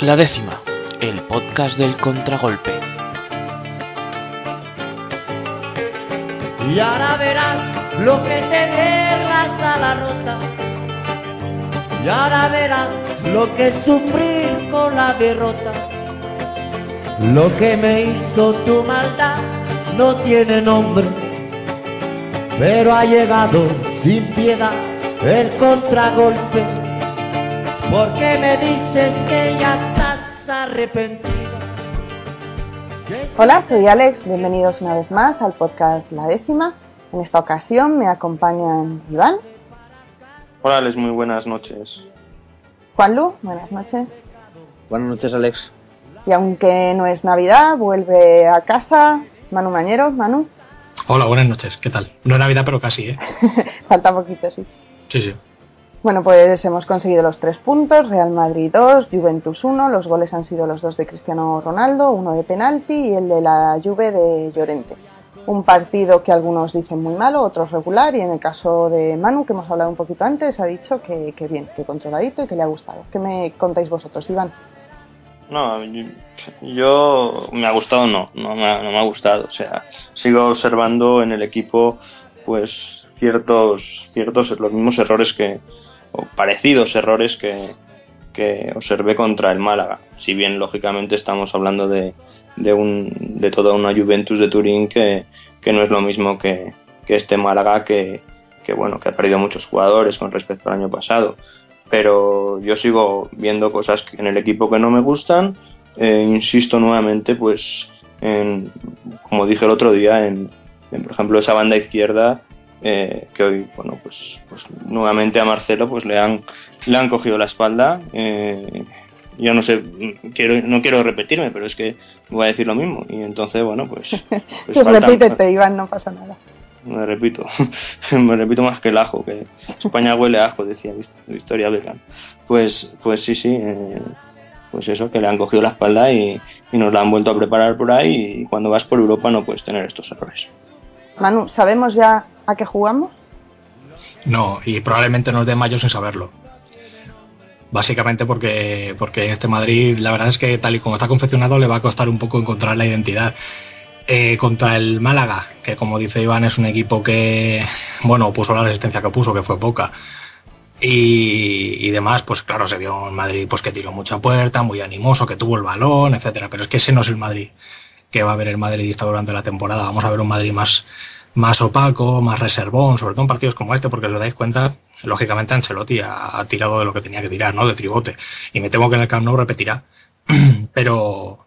La décima, el podcast del contragolpe. Y ahora verás lo que te derrasa la rota. Y ahora verás lo que sufrir con la derrota. Lo que me hizo tu maldad no tiene nombre, pero ha llegado sin piedad el contragolpe. Porque me dices que ya Hola, soy Alex, bienvenidos una vez más al podcast La Décima. En esta ocasión me acompañan Iván. Hola Alex, muy buenas noches. Juanlu, buenas noches. Buenas noches Alex. Y aunque no es Navidad, vuelve a casa Manu Mañero. Manu. Hola, buenas noches. ¿Qué tal? No es Navidad, pero casi, ¿eh? Falta poquito, sí. Sí, sí. Bueno, pues hemos conseguido los tres puntos, Real Madrid 2, Juventus 1, los goles han sido los dos de Cristiano Ronaldo, uno de penalti y el de la Juve de Llorente. Un partido que algunos dicen muy malo, otros regular y en el caso de Manu, que hemos hablado un poquito antes, ha dicho que, que bien, que controladito y que le ha gustado. ¿Qué me contáis vosotros, Iván? No, yo me ha gustado, no, no me ha, no me ha gustado. O sea, sigo observando en el equipo, pues ciertos, ciertos, los mismos errores que, o parecidos errores que, que observé contra el Málaga. Si bien lógicamente estamos hablando de, de, un, de toda una Juventus de Turín que, que no es lo mismo que, que este Málaga que, que bueno que ha perdido muchos jugadores con respecto al año pasado pero yo sigo viendo cosas en el equipo que no me gustan. Eh, insisto nuevamente, pues, en, como dije el otro día, en, en por ejemplo esa banda izquierda, eh, que hoy, bueno, pues, pues nuevamente a Marcelo pues le han, le han cogido la espalda. Eh, yo no sé, quiero, no quiero repetirme, pero es que voy a decir lo mismo. Y entonces, bueno, pues. pues, pues falta- repítete, Iván, no pasa nada. me repito, me repito más que el ajo, que España huele a ajo, decía Victoria Beckham. Pues, pues sí, sí, eh, pues eso, que le han cogido la espalda y, y nos la han vuelto a preparar por ahí y cuando vas por Europa no puedes tener estos errores. Manu, ¿sabemos ya a qué jugamos? No, y probablemente nos dé mayo sin saberlo. Básicamente porque, porque este Madrid, la verdad es que tal y como está confeccionado, le va a costar un poco encontrar la identidad. Eh, contra el Málaga, que como dice Iván, es un equipo que, bueno, puso la resistencia que puso, que fue poca. Y, y demás, pues claro, se vio en Madrid pues que tiró mucha puerta, muy animoso, que tuvo el balón, etcétera. Pero es que ese no es el Madrid que va a ver el madridista durante la temporada. Vamos a ver un Madrid más, más opaco, más reservón, sobre todo en partidos como este, porque os dais cuenta, lógicamente Ancelotti ha, ha tirado de lo que tenía que tirar, ¿no? De tribote. Y me temo que en el Camp Nou repetirá. pero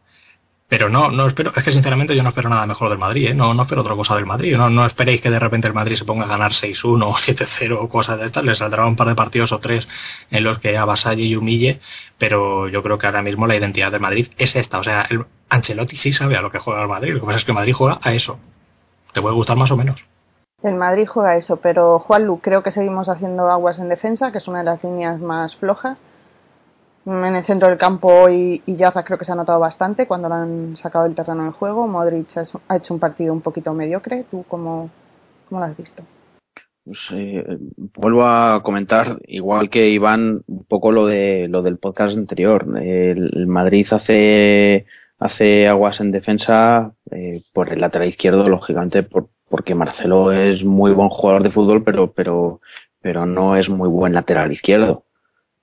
pero no, no espero, es que sinceramente yo no espero nada mejor del Madrid, ¿eh? no, no espero otra cosa del Madrid, no, no esperéis que de repente el Madrid se ponga a ganar 6-1 o 7-0 o cosas de estas, le saldrá un par de partidos o tres en los que avasalle y humille, pero yo creo que ahora mismo la identidad del Madrid es esta, o sea, el Ancelotti sí sabe a lo que juega el Madrid, lo que pasa es que el Madrid juega a eso, te puede gustar más o menos. El Madrid juega eso, pero Juanlu, creo que seguimos haciendo aguas en defensa, que es una de las líneas más flojas. En el centro del campo y, y Yaza creo que se ha notado bastante cuando lo han sacado del terreno de juego. Modric ha hecho- ha hecho un partido un poquito mediocre. ¿Tú cómo, cómo lo has visto? Pues, eh, vuelvo a comentar, igual que Iván, un poco lo de lo del podcast anterior. El, el Madrid hace hace aguas en defensa eh, por el lateral izquierdo, lógicamente, por, porque Marcelo es muy buen jugador de fútbol, pero pero pero no es muy buen lateral izquierdo.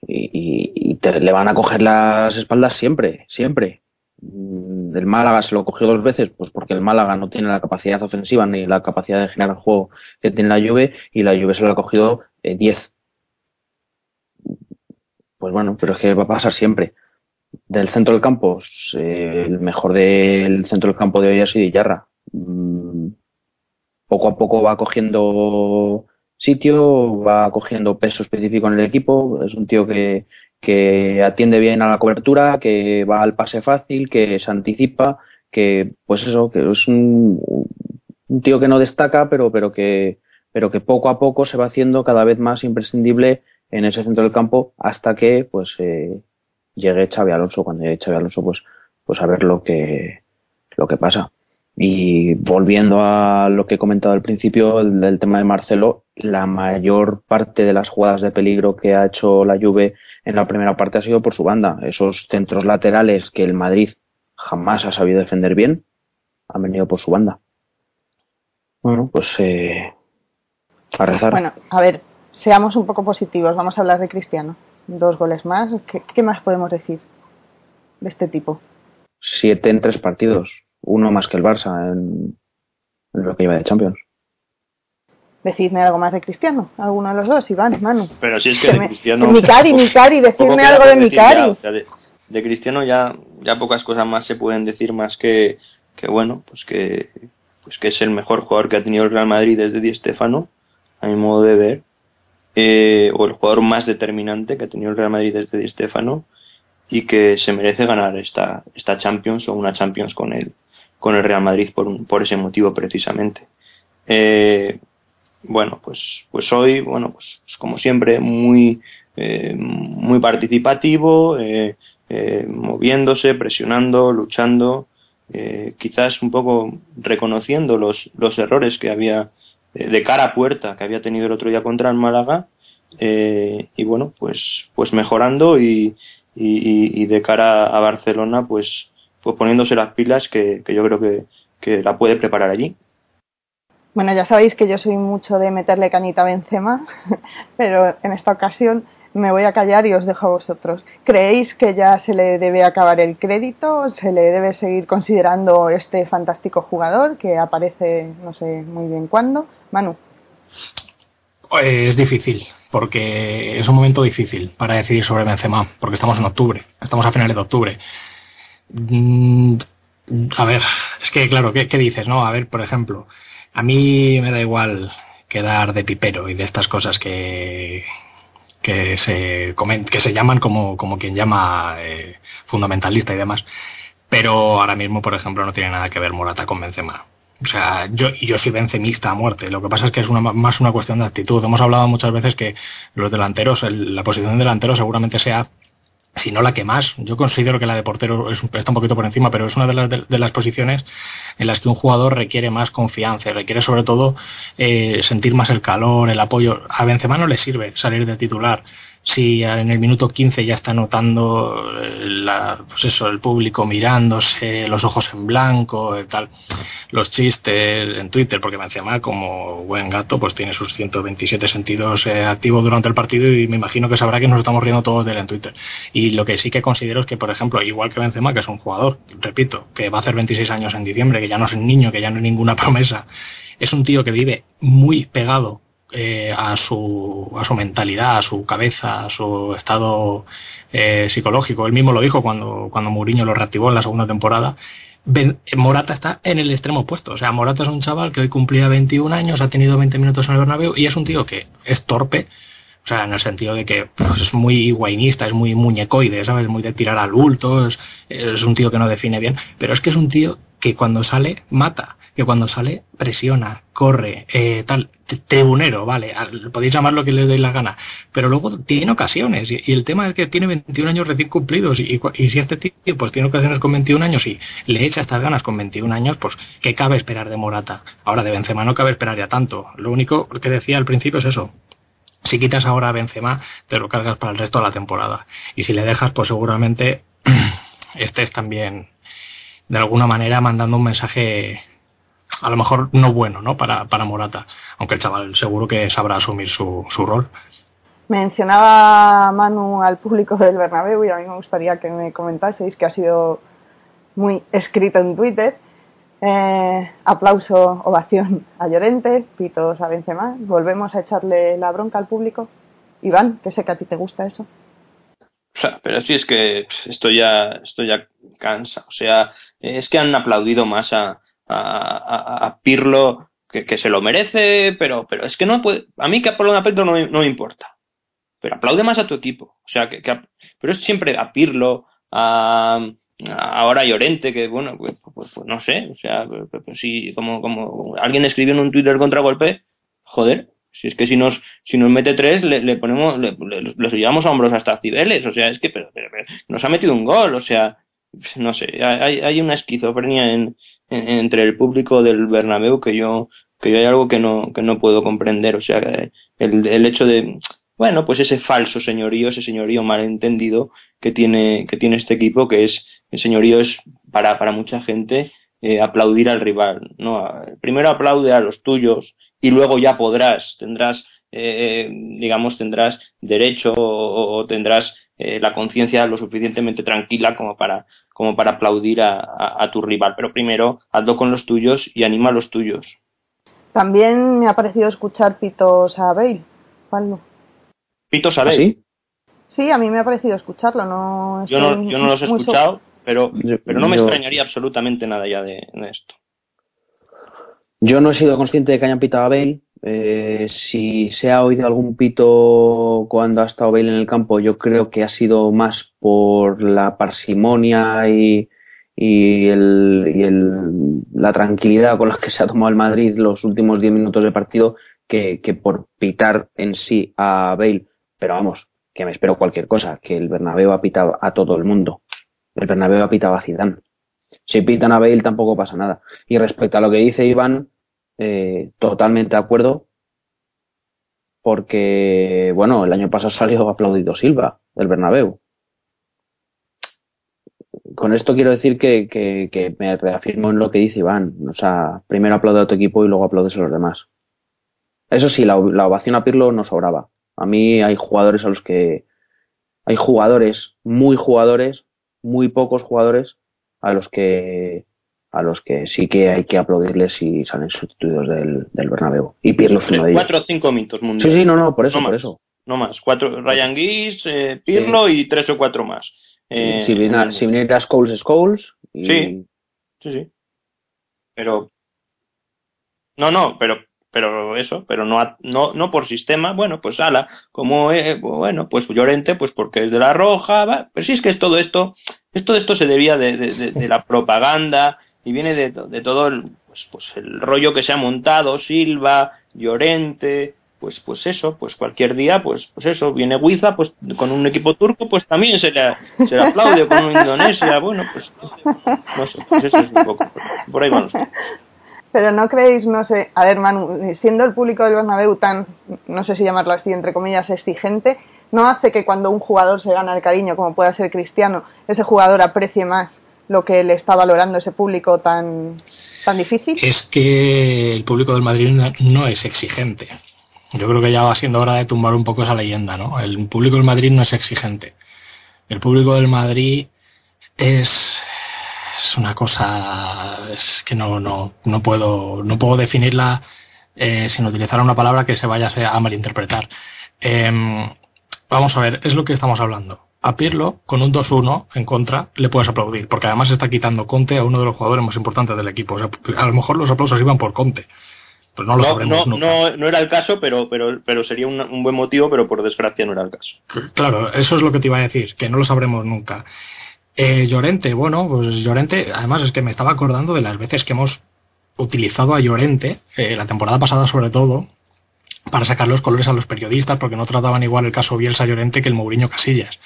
Y, y- te, le van a coger las espaldas siempre, siempre. Mm, El Málaga se lo cogió dos veces, pues porque el Málaga no tiene la capacidad ofensiva ni la capacidad de generar juego que tiene la Juve y la Juve se lo ha cogido eh, 10. Pues bueno, pero es que va a pasar siempre. Del centro del campo, eh, el mejor del centro del campo de hoy ha sido Yarra. Poco a poco va cogiendo sitio, va cogiendo peso específico en el equipo. Es un tío que, que atiende bien a la cobertura, que va al pase fácil, que se anticipa, que pues eso, que es un, un tío que no destaca, pero, pero que pero que poco a poco se va haciendo cada vez más imprescindible en ese centro del campo hasta que pues eh, llegue Xavi Alonso. Cuando llegue Xavi Alonso, pues, pues a ver lo que lo que pasa. Y volviendo a lo que he comentado al principio, el, del tema de Marcelo, la mayor parte de las jugadas de peligro que ha hecho la Juve en la primera parte ha sido por su banda. Esos centros laterales que el Madrid jamás ha sabido defender bien, han venido por su banda. Bueno, pues eh, a rezar. Bueno, a ver, seamos un poco positivos. Vamos a hablar de Cristiano. Dos goles más. ¿Qué, qué más podemos decir de este tipo? Siete en tres partidos, uno más que el Barça en, en lo que lleva de Champions. Decidme algo más de Cristiano. Alguno de los dos, Iván, Manu. Pero si es que Que de me- Cristiano... Mikari, poco decidme algo de decir ya, o sea, de, de Cristiano ya, ya pocas cosas más se pueden decir más que, que bueno, pues que, pues que es el mejor jugador que ha tenido el Real Madrid desde Di Stéfano, a mi modo de ver, eh, o el jugador más determinante que ha tenido el Real Madrid desde Di Stéfano y que se merece ganar esta, esta Champions o una Champions con el, con el Real Madrid por, un- por ese motivo precisamente. Eh, bueno, pues, pues hoy, bueno, pues, pues como siempre, muy, eh, muy participativo, eh, eh, moviéndose, presionando, luchando, eh, quizás un poco reconociendo los, los errores que había de cara a puerta que había tenido el otro día contra el Málaga eh, y bueno, pues, pues mejorando y, y, de cara a Barcelona, pues, pues poniéndose las pilas que, que yo creo que, que la puede preparar allí. Bueno, ya sabéis que yo soy mucho de meterle canita a Benzema, pero en esta ocasión me voy a callar y os dejo a vosotros. ¿Creéis que ya se le debe acabar el crédito? ¿Se le debe seguir considerando este fantástico jugador que aparece no sé muy bien cuándo? Manu, Es difícil, porque es un momento difícil para decidir sobre Benzema, porque estamos en octubre, estamos a finales de octubre. Mm, A ver, es que claro, ¿qué, qué dices? No, a ver, por ejemplo, a mí me da igual quedar de pipero y de estas cosas que que se comen- que se llaman como, como quien llama eh, fundamentalista y demás. Pero ahora mismo, por ejemplo, no tiene nada que ver Morata con Benzema. O sea, yo, yo soy benzemista a muerte. Lo que pasa es que es una, más una cuestión de actitud. Hemos hablado muchas veces que los delanteros, el- la posición de delantero seguramente sea, si no la que más. Yo considero que la de portero es, está un poquito por encima, pero es una de las, de, de las posiciones en las que un jugador requiere más confianza, requiere sobre todo eh, sentir más el calor, el apoyo. A Benzema no le sirve salir de titular si en el minuto 15 ya está notando eh, la, pues eso, el público mirándose, los ojos en blanco, eh, tal, los chistes en Twitter, porque Benzema como buen gato pues tiene sus 127 sentidos eh, activos durante el partido y me imagino que sabrá que nos estamos riendo todos de él en Twitter. Y lo que sí que considero es que, por ejemplo, igual que Benzema, que es un jugador, repito, que va a hacer 26 años en diciembre, que ya no es un niño, que ya no es ninguna promesa, es un tío que vive muy pegado eh, a, su, a su mentalidad, a su cabeza, a su estado eh, psicológico. Él mismo lo dijo cuando, cuando Mourinho lo reactivó en la segunda temporada. Morata está en el extremo opuesto. O sea, Morata es un chaval que hoy cumplía 21 años, ha tenido 20 minutos en el Bernabéu y es un tío que es torpe, o sea, en el sentido de que pues, es muy guainista, es muy muñecoide, ¿sabes? Muy de tirar al bulto, es, es un tío que no define bien, pero es que es un tío que cuando sale mata, que cuando sale presiona, corre, eh, tal, tribunero, vale, al- podéis llamar lo que le dé la gana, pero luego tiene ocasiones y, el tema es que tiene 21 años recién cumplidos y, y si este tío pues tiene ocasiones con 21 años y le echa estas ganas con 21 años, pues ¿qué cabe esperar de Morata? Ahora de Benzema no cabe esperar ya tanto, lo único que decía al principio es eso, si quitas ahora a Benzema, te lo cargas para el resto de la temporada. Y si le dejas, pues seguramente estés también, de alguna manera, mandando un mensaje, a lo mejor no bueno, ¿no? Para, para Morata. Aunque el chaval seguro que sabrá asumir su, su rol. mencionaba Manu al público del Bernabéu y a mí me gustaría que me comentaseis que ha sido muy escrito en Twitter. Eh, aplauso, ovación a Llorente, pitos a Benzema. Volvemos a echarle la bronca al público. Iván, que sé que a ti te gusta eso. O sea, pero sí es que esto ya, esto ya cansa. O sea, es que han aplaudido más a, a, Pirlo, que, que se lo merece, pero, pero es que no puede. A mí que a Pirlo no, no me importa. Pero aplaude más a tu equipo. O sea, que, pero es siempre a Pirlo, a, ahora Llorente, que bueno, pues, pues- pues no sé. O sea, pues, pues- pues como, como alguien escribió en un Twitter contragolpe, joder, si es que si nos, si nos mete tres, le, le ponemos, le, llevamos a hombros hasta Cibeles, o sea, es que, pero- pero nos ha metido un gol, o sea, no sé, hay, hay una esquizofrenia en, entre el público del Bernabéu que yo que yo hay algo que no que no puedo comprender, o sea, el, el hecho de bueno, pues ese falso señorío, ese señorío malentendido que tiene que tiene este equipo que es el señorío es para para mucha gente eh, aplaudir al rival, no, primero aplaude a los tuyos y luego ya podrás, tendrás eh, digamos, tendrás derecho o, tendrás eh, la conciencia lo suficientemente tranquila como para, como para aplaudir a, tu rival. Pero primero, hazlo con los tuyos y anima a los tuyos. También me ha parecido escuchar pitos a Bale. ¿Cuál ¿Pitos a Bale? ¿Sí? sí, a mí me ha parecido escucharlo. No yo, no, yo no los he escuchado, pero, pero no me extrañaría absolutamente nada ya de, de, esto. Yo no he sido consciente de que hayan pitado a Bale, eh, si se ha oído algún pito cuando ha estado Bale en el campo, yo creo que ha sido más por la parsimonia y, y, el, la tranquilidad con la que se ha tomado el Madrid los últimos 10 minutos de partido que, por pitar en sí a Bale. Pero vamos, que me espero cualquier cosa, que el Bernabéu ha pitado a todo el mundo. El Bernabéu ha pitado a Zidane. Si pitan a Bale tampoco pasa nada. Y respecto a lo que dice Iván, eh, totalmente de acuerdo, porque, bueno, el año pasado salió aplaudido Silva del Bernabéu. Con esto quiero decir que, me reafirmo en lo que dice Iván. O sea, primero aplaude a tu equipo y luego aplaudes a los demás. Eso sí, la ovación a Pirlo no sobraba. A mí hay jugadores a los que. Hay jugadores, muy jugadores, muy pocos jugadores, a los que a los que sí que hay que aplaudirles si salen sustituidos del, del Bernabéu. Y Pirlo es uno de ellos. Cuatro o cinco minutos mundial. Sí, sí, no, no, por eso, por eso. No más, cuatro, Ryan Giggs, eh, Pirlo y tres o cuatro más. Eh, si, viene, si Scholes, Scholes. Y... Sí, sí, sí. Pero... No, no, pero pero eso, pero no, no, no por sistema, bueno, pues ala, como, eh, bueno, pues Llorente, pues porque es de la roja, va, pero sí es que es todo esto, esto, esto se debía de, de, de la propaganda, y viene de, de todo el, pues, pues, el rollo que se ha montado, Silva, Llorente, pues pues eso, pues cualquier día, pues pues eso, viene Huiza, pues con un equipo turco, pues también se le, aplaude, con un Indonesia, bueno, pues no sé, pues eso es un poco, por ahí vamos. Pero no creéis, no sé, a ver Manu, siendo el público del Bernabéu tan, no sé si llamarlo así, entre comillas, exigente, ¿no hace que cuando un jugador se gana el cariño, como pueda ser Cristiano, ese jugador aprecie más lo que le está valorando ese público tan, tan difícil? Es que el público del Madrid no es exigente. Yo creo que ya va siendo hora de tumbar un poco esa leyenda, ¿no? El público del Madrid no es exigente. El público del Madrid es, es una cosa que no, no, no puedo no puedo definirla eh, sin utilizar una palabra que se vaya a malinterpretar. Em, vamos a ver, es lo que estamos hablando a Pirlo, con un 2-1 en contra, le puedes aplaudir, porque además está quitando Conte a uno de los jugadores más importantes del equipo. O sea, a lo mejor los aplausos iban por Conte. Pero no lo sabremos no, No, no, era el caso, pero, pero, pero sería un, un, buen motivo, pero por desgracia no era el caso. Claro, eso es lo que te iba a decir, que no lo sabremos nunca. Eh, Llorente, bueno, pues Llorente, además es que me estaba acordando de las veces que hemos utilizado a Llorente, eh, la temporada pasada sobre todo, para sacar los colores a los periodistas, porque no trataban igual el caso Bielsa Llorente que el Mourinho Casillas.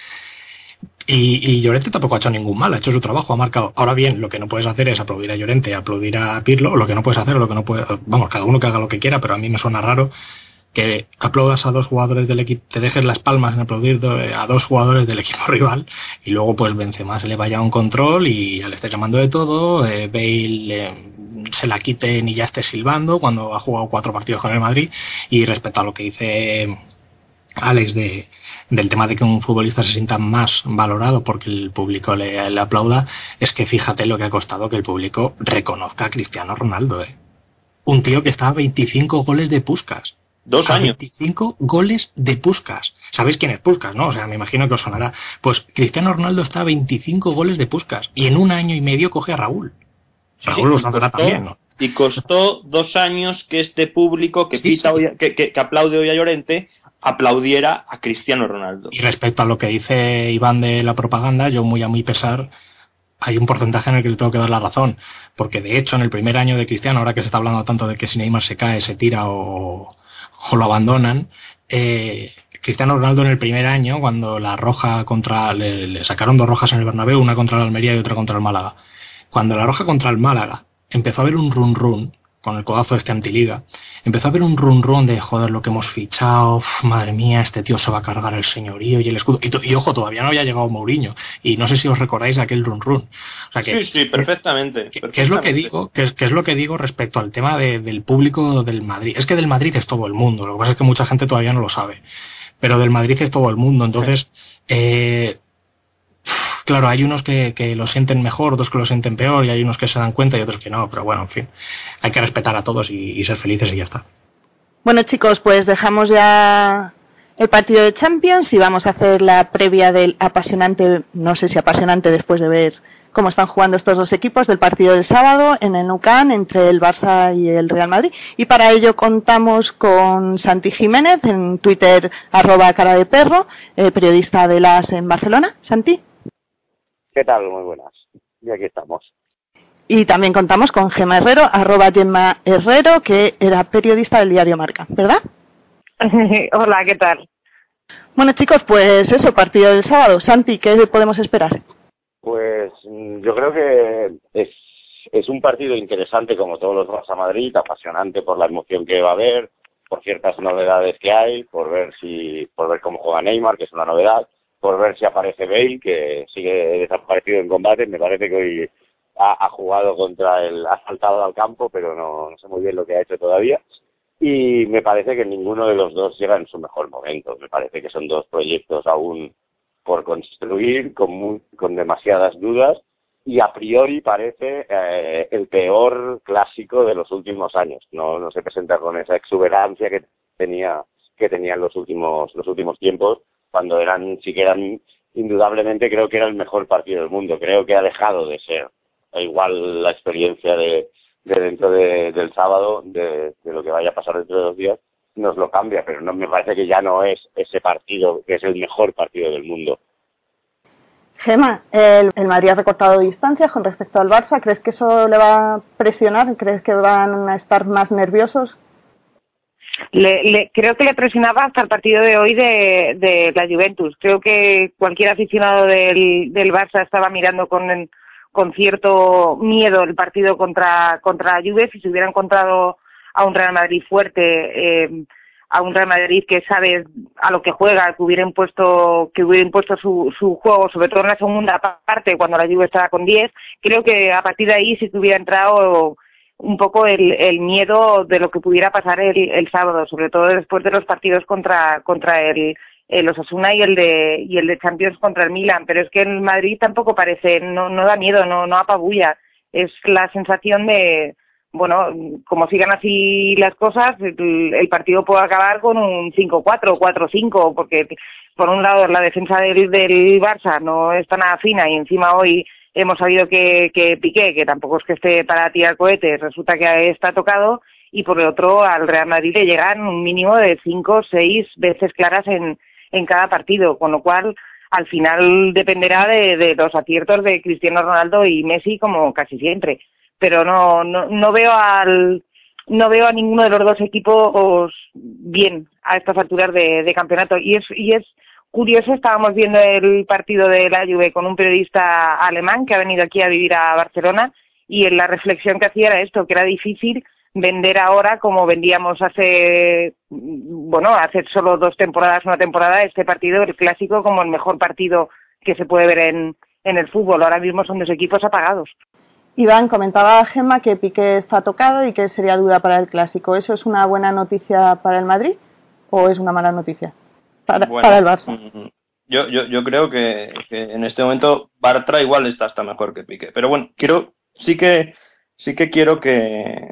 Y, y, Llorente tampoco ha hecho ningún mal, ha hecho su trabajo, ha marcado. Ahora bien, lo que no puedes hacer es aplaudir a Llorente, aplaudir a Pirlo, lo que no puedes hacer, lo que no puede, vamos, cada uno que haga lo que quiera, pero a mí me suena raro que aplaudas a dos jugadores del equipo, te dejes las palmas en aplaudir a dos jugadores del equipo rival y luego pues Benzema se le vaya un control y ya le esté llamando de todo, eh, Bale eh, se la quiten y ya esté silbando cuando ha jugado cuatro partidos con el Madrid y respecto a lo que dice Alex de, del tema de que un futbolista se sienta más valorado porque el público le, aplauda, es que fíjate lo que ha costado que el público reconozca a Cristiano Ronaldo. ¿eh? Un tío que está a 25 goles de Puscas. Dos años. 25 goles de Puscas. ¿Sabéis quién es Puscas, no? O sea, me imagino que os sonará. Pues Cristiano Ronaldo está a 25 goles de Puscas y en un año y medio coge a Raúl. Raúl lo sabrá también, ¿no? Y costó dos años que este público que, pita que, que, que, aplaude hoy a Llorente aplaudiera a Cristiano Ronaldo. Y respecto a lo que dice Iván de la propaganda, yo muy a muy pesar hay un porcentaje en el que le tengo que dar la razón, porque de hecho en el primer año de Cristiano, ahora que se está hablando tanto de que si Neymar se cae, se tira o, o lo abandonan, eh, Cristiano Ronaldo en el primer año, cuando la roja contra. Le, sacaron dos rojas en el Bernabéu, una contra el Almería y otra contra el Málaga. Cuando la roja contra el Málaga empezó a haber un run run con el codazo de este antiliga, empezó a haber un run run de joder lo que hemos fichado, madre mía, este tío se va a cargar el señorío y el escudo. Y, ojo, todavía no había llegado Mourinho. Y no sé si os recordáis de aquel run run. sí, sí, perfectamente. ¿Qué es lo que digo? ¿Qué es, lo que digo respecto al tema del público del Madrid? Es que del Madrid es todo el mundo, lo que pasa es que mucha gente todavía no lo sabe. Pero del Madrid es todo el mundo, entonces. Eh, Claro, hay unos que, lo sienten mejor, otros que lo sienten peor, y hay unos que se dan cuenta y otros que no, pero bueno, en fin, hay que respetar a todos y, ser felices y ya está. Bueno chicos, pues dejamos ya el partido de Champions y vamos a hacer la previa del apasionante, no sé si apasionante después de ver cómo están jugando estos dos equipos del partido del sábado en el Nucan entre el Barça y el Real Madrid. Y para ello contamos con Santi Jiménez en Twitter arroba cara de perro, eh, periodista de las en Barcelona. Santi. ¿Qué tal? Muy buenas. Y aquí estamos. Y también contamos con Gemma Herrero, arroba Gemma Herrero, que era periodista del diario Marca, ¿verdad? Hola, ¿qué tal? Bueno chicos, pues eso, partido del sábado. Santi, ¿qué podemos esperar? Pues mm, yo creo que es, es un partido interesante como todos los a Madrid, apasionante por la emoción que va a haber, por ciertas novedades que hay, por ver si, por ver cómo juega Neymar, que es una novedad, por ver si aparece Bale, que sigue desaparecido en combate. Me parece que hoy ha, jugado contra el, ha saltado al campo, pero no, sé muy bien lo que ha hecho todavía. Y me parece que ninguno de los dos llega en su mejor momento. Me parece que son dos proyectos aún por construir, con, con demasiadas dudas, y a priori parece eh, el peor clásico de los últimos años. No, no se presenta con esa exuberancia que tenía que tenía en los últimos los últimos tiempos cuando eran, sí que eran, indudablemente creo que era el mejor partido del mundo. Creo que ha dejado de ser. Igual la experiencia de, de dentro de, del sábado, de, de, lo que vaya a pasar dentro de dos días, nos lo cambia, pero no me parece que ya no es ese partido que es el mejor partido del mundo. Gema, el, el, Madrid ha recortado distancias con respecto al Barça. ¿Crees que eso le va a presionar? ¿Crees que van a estar más nerviosos? Le, creo que le presionaba hasta el partido de hoy de, de la Juventus. Creo que cualquier aficionado del, del Barça estaba mirando con, con cierto miedo el partido contra, contra la Juve si se hubiera encontrado a un Real Madrid fuerte, eh, a un Real Madrid que sabe a lo que juega, que hubiera impuesto, que hubiera impuesto su, su juego, sobre todo en la segunda parte, cuando la Juve estaba con 10, creo que a partir de ahí sí que hubiera entrado un poco el, el miedo de lo que pudiera pasar el, el sábado, sobre todo después de los partidos contra, contra el, el Osasuna y el de y el de Champions contra el Milan, pero es que el Madrid tampoco parece, no, no da miedo, no, no apabulla, es la sensación de bueno, como sigan así las cosas, el, el partido puede acabar con un 5-4, 4-5, porque por un lado la defensa del, del Barça no está nada fina y encima hoy hemos sabido que, que Piqué, que tampoco es que esté para tirar cohetes, resulta que está tocado, y por el otro al Real Madrid le llegan un mínimo de cinco o seis veces claras en, en cada partido, con lo cual al final dependerá de, de, los aciertos de Cristiano Ronaldo y Messi como casi siempre. Pero no, no, no veo al no veo a ninguno de los dos equipos bien a estas alturas de, de campeonato y es y es curioso, estábamos viendo el partido de la Juve con un periodista alemán que ha venido aquí a vivir a Barcelona y la reflexión que hacía era esto, que era difícil vender ahora como vendíamos hace, bueno, hace solo dos temporadas, una temporada, este partido, el clásico, como el mejor partido que se puede ver en, en el fútbol. Ahora mismo son dos equipos apagados. Iván, comentaba Gemma que Piqué está tocado y que sería duda para el clásico. ¿Eso es una buena noticia para el Madrid o es una mala noticia? Para, el Barça. Mm, yo, yo, yo creo que, en este momento Bartra igual está hasta mejor que Piqué. Pero bueno, quiero, sí que, sí que quiero que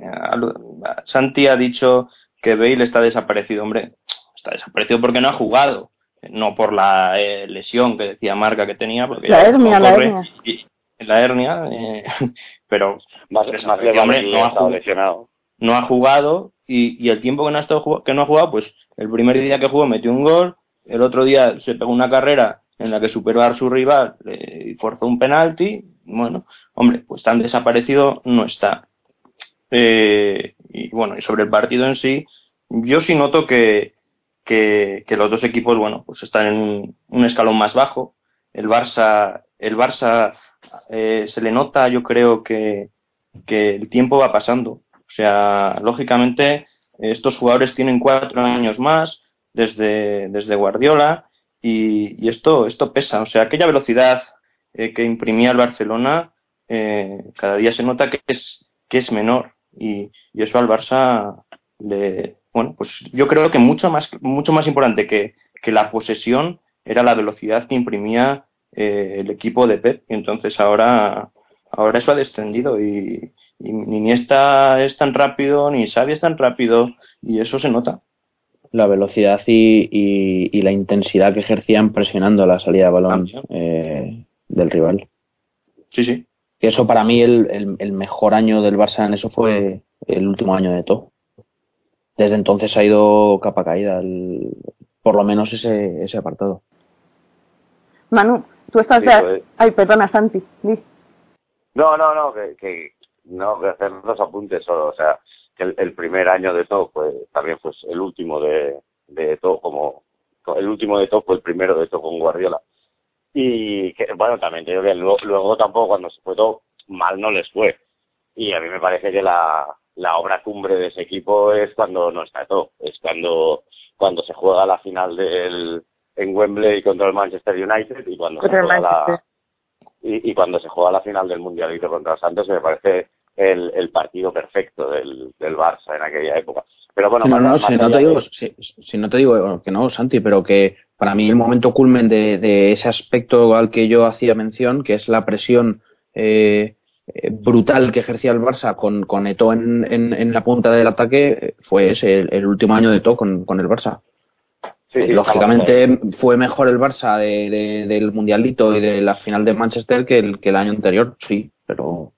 Santi ha dicho que Bale está desaparecido. Hombre, está desaparecido porque no ha jugado, no por la eh, lesión que decía Marca que tenía. Porque la hernia, la hernia. la hernia, eh, pero más, más hombre, no ha jugado, no ha jugado y, y el tiempo que no, ha estado, que no ha jugado, pues el primer día que jugó metió un gol, el otro día se pegó una carrera en la que superó a su rival y forzó un penalti. Bueno, hombre, pues tan desaparecido no está. Eh, y bueno, y sobre el partido en sí, yo sí noto que, que, los dos equipos, bueno, pues están en un, escalón más bajo. El Barça, el Barça eh, se le nota, yo creo que, que el tiempo va pasando. O sea, lógicamente, estos jugadores tienen cuatro años más desde, desde Guardiola y, esto, esto pesa. O sea, aquella velocidad eh, que imprimía el Barcelona eh, cada día se nota que es, que es menor y, y eso al Barça le, bueno, pues yo creo que mucho más, mucho más importante que, la posesión era la velocidad que imprimía eh, el equipo de Pep. Y entonces ahora, ahora eso ha descendido y, ni esta es tan rápido, ni Xavi es tan rápido y eso se nota. La velocidad y, la intensidad que ejercían presionando la salida de balón eh, del rival. Sí, sí. Eso para mí el, el, mejor año del Barça en eso fue el último año de todo desde entonces ha ido capa caída, por lo menos ese, ese apartado. Manu, tú estás de... Pues. Ay, perdona, Santi. No, no, no, que, que no, que hacer dos apuntes solo. O sea, que el, primer año de todo pues también fue el último de, de todo, como el último de todo fue el primero de todo con Guardiola. Y que, bueno, también creo que luego, luego tampoco cuando se fue todo, mal no les fue. Y a mí me parece que la, la obra cumbre de ese equipo es cuando no está todo, es cuando cuando se juega la final del en Wembley contra el Manchester United y cuando se juega la y, cuando se juega la final del Mundialito contra el Santos me parece el, el partido perfecto del, del Barça en aquella época. Pero bueno, no, si, no te digo, si, no te digo que no, Santi, pero que para mí el momento culmen de, de ese aspecto al que yo hacía mención, que es la presión eh, eh, brutal que ejercía el Barça con, con Eto en, en, la punta del ataque fue ese, el, último año de Eto con, con el Barça. Eh, lógicamente fue mejor el Barça de, del Mundialito y de la final de Manchester que el, que el año anterior, sí, pero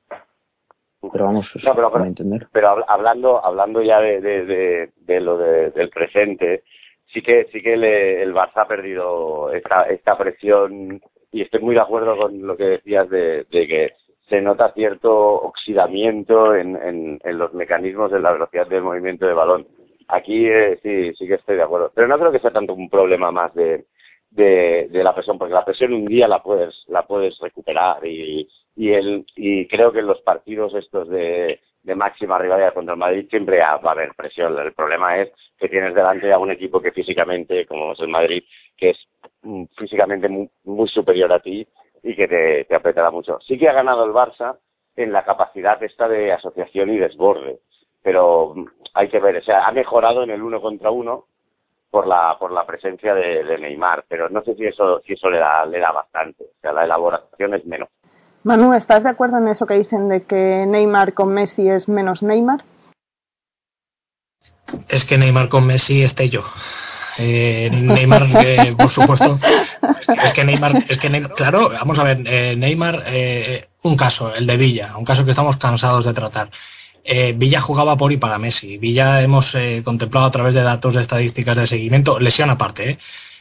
pero vamos no, pero, entender. Pero hablando hablando ya de, de, de, lo del presente, sí que sí que el Barça ha perdido esta, esta presión y estoy muy de acuerdo con lo que decías de, de que se nota cierto oxidamiento en, en, en, los mecanismos de la velocidad del movimiento de balón. Aquí eh, sí, sí que estoy de acuerdo. Pero no creo que sea tanto un problema más de, de, de la presión, porque la presión un día la puedes, la puedes recuperar y, y, el, y creo que en los partidos estos de, de máxima rivalidad contra el Madrid siempre va a haber presión. El problema es que tienes delante a un equipo que físicamente, como es el Madrid, que es mm, físicamente muy superior a ti y que te, te apretará mucho. Sí que ha ganado el Barça en la capacidad esta de asociación y desborde, pero hay que ver, o sea, ha mejorado en el uno contra uno por la por la presencia de, de Neymar, pero no sé si eso si eso le da le da bastante, o sea, la elaboración es menos. Manu, ¿estás de acuerdo en eso que dicen de que Neymar con Messi es menos Neymar? Es que Neymar con Messi es yo. Eh, Neymar, eh, por supuesto, es que Neymar, es que Neymar, claro, vamos a ver, eh, Neymar, un caso, el de Villa, un caso que estamos cansados de tratar. Villa jugaba por y para Messi. Villa hemos contemplado a través de datos de estadísticas de seguimiento, lesión aparte,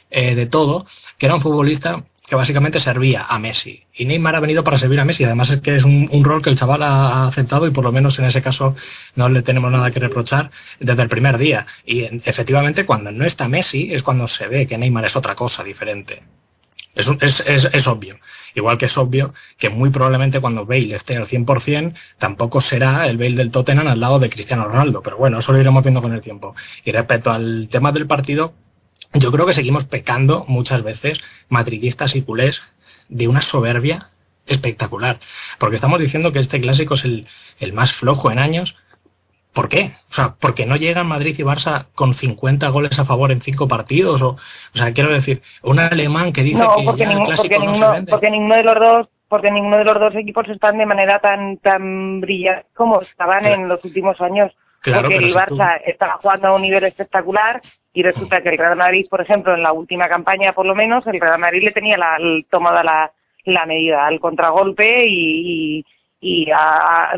de todo, que era un futbolista que básicamente servía a Messi. Y Neymar ha venido para servir a Messi. Además es que es un, rol que el chaval ha aceptado y por lo menos en ese caso no le tenemos nada que reprochar desde el primer día. Y efectivamente cuando no está Messi es cuando se ve que Neymar es otra cosa diferente. Es, es, es, obvio. Igual que es obvio que muy probablemente cuando Bale esté al 100% tampoco será el Bale del Tottenham al lado de Cristiano Ronaldo. Pero bueno, eso lo iremos viendo con el tiempo. Y respecto al tema del partido, yo creo que seguimos pecando muchas veces, madridistas y culés, de una soberbia espectacular. Porque estamos diciendo que este clásico es el, el más flojo en años. ¿Por qué? O sea, porque no llegan Madrid y Barça con 50 goles a favor en cinco partidos. O, o sea, quiero decir, un alemán que dice que porque, ninguno, porque, ninguno, porque ninguno de los dos porque ninguno de los dos equipos están de manera tan tan brillante como estaban en los últimos años. Porque el Barça estaba jugando a un nivel espectacular y resulta que el Real Madrid, por ejemplo, en la última campaña por lo menos, el Real Madrid le tenía la, tomada la, la medida al contragolpe y, y, a,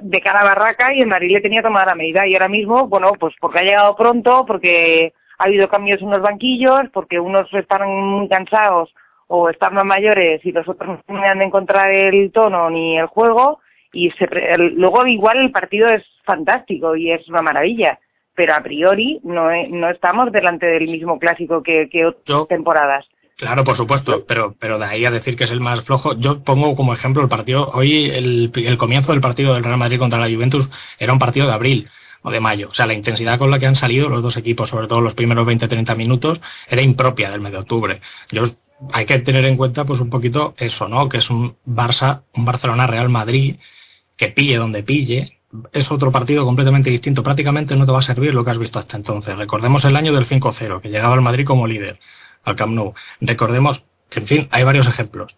de cara a Barraca y el Madrid le tenía tomada la medida. Y ahora mismo, bueno, pues porque ha llegado pronto, porque ha habido cambios en los banquillos, porque unos están muy cansados o están más mayores y los otros no terminan de encontrar el tono ni el juego y se, luego igual el partido es fantástico y es una maravilla pero a priori no, no estamos delante del mismo clásico que, que otras temporadas. Claro, por supuesto, pero, pero de ahí a decir que es el más flojo, yo pongo como ejemplo el partido, hoy el, el comienzo del partido del Real Madrid contra la Juventus era un partido de abril o de mayo. O sea, la intensidad con la que han salido los dos equipos, sobre todo los primeros 20-30 minutos, era impropia del mes de octubre. Yo, hay que tener en cuenta pues un poquito eso, ¿no? Que es un Barça, un Barcelona Real Madrid que pille donde pille, es otro partido completamente distinto. Prácticamente no te va a servir lo que has visto hasta entonces. Recordemos el año del 5-0, que llegaba el Madrid como líder al Camp Nou. Recordemos que, en fin, hay varios ejemplos.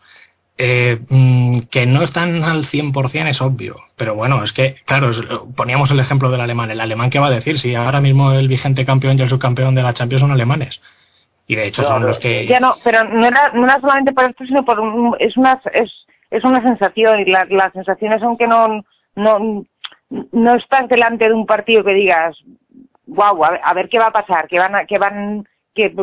Eh, mm, que no están al 100% es obvio, pero bueno, es que, claro, poníamos el ejemplo del alemán. ¿El alemán qué va a decir si ahora mismo el vigente campeón y el subcampeón de la Champions son alemanes? Y de hecho son los que... Ya no, pero no era, no era solamente por esto, sino por es una es, es una sensación y las sensaciones son que no, no, no estás delante de un partido que digas, wow, a ver, qué va a pasar, que van a, que van, que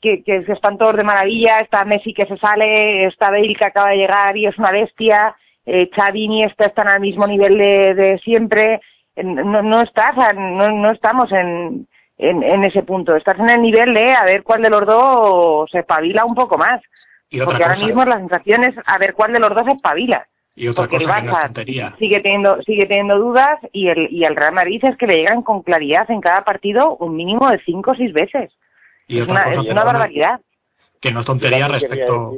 que, que están todos de maravilla, está Messi que se sale, está Bale que acaba de llegar y es una bestia, eh, Xavi y Iniesta están al mismo nivel de, de siempre, no, no estás, no, no estamos en, en, en, ese punto, estás en el nivel de a ver cuál de los dos se espabila un poco más, porque ahora mismo la sensación es a ver cuál de los dos se espabila. Y otra porque cosa el Barça sigue teniendo sigue teniendo dudas y el y el Real Madrid es que le llegan con claridad en cada partido un mínimo de cinco o seis veces es una, barbaridad. Que no es tontería respecto...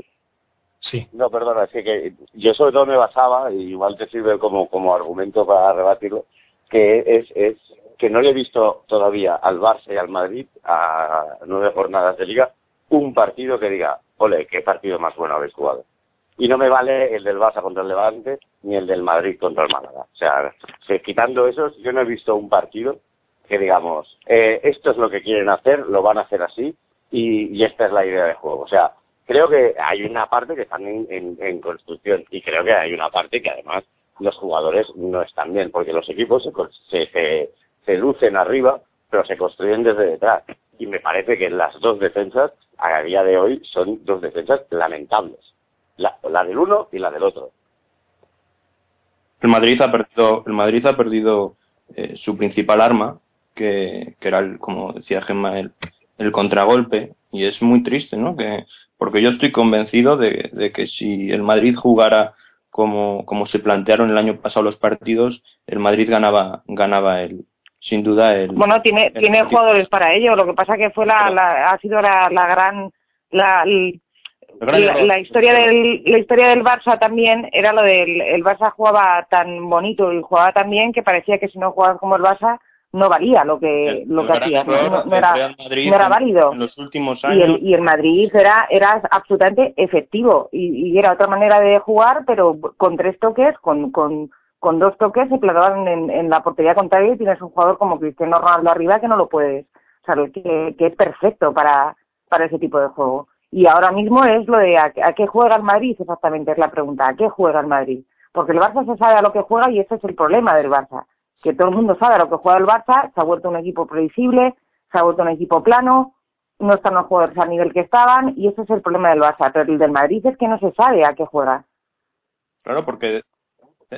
Sí. No, perdona, es que, yo sobre todo me basaba, y igual te sirve como, como argumento para rebatirlo, que es, es que no le he visto todavía al Barça y al Madrid a nueve jornadas de liga un partido que diga, ole, qué partido más bueno habéis jugado. Y no me vale el del Barça contra el Levante ni el del Madrid contra el Málaga. O sea, quitando esos, yo no he visto un partido que digamos, eh, esto es lo que quieren hacer, lo van a hacer así y, esta es la idea de juego. O sea, creo que hay una parte que están en, construcción y creo que hay una parte que además los jugadores no están bien porque los equipos se, se, se, lucen arriba pero se construyen desde detrás y me parece que las dos defensas a día de hoy son dos defensas lamentables la, la del uno y la del otro el Madrid ha perdido el Madrid ha perdido eh, su principal arma que, era, el, como decía Gemma, el, el, contragolpe. Y es muy triste, ¿no? Que, porque yo estoy convencido de, que si el Madrid jugara como, como se plantearon el año pasado los partidos, el Madrid ganaba, ganaba el, sin duda el. Bueno, tiene, tiene jugadores para ello. Lo que pasa que fue la, la ha sido la, la gran, la, la, historia del la historia del Barça también era lo del el Barça jugaba tan bonito y jugaba tan bien que parecía que si no jugabas como el Barça no valía lo que lo que hacía no, era, era válido. los últimos y, el, y el Madrid era era absolutamente efectivo y, era otra manera de jugar pero con tres toques con con, con dos toques se plantaban en, en la portería contraria y tienes un jugador como Cristiano Ronaldo arriba que no lo puedes saber que, que es perfecto para para ese tipo de juego y ahora mismo es lo de a, a qué juega el Madrid exactamente es la pregunta a qué juega el Madrid porque el Barça se sabe a lo que juega y ese es el problema del Barça que todo el mundo sabe a lo que juega el Barça, se ha vuelto un equipo previsible, se ha vuelto un equipo plano, no están los jugadores al nivel que estaban y ese es el problema del Barça. Pero el del Madrid es que no se sabe a qué juega. Claro, porque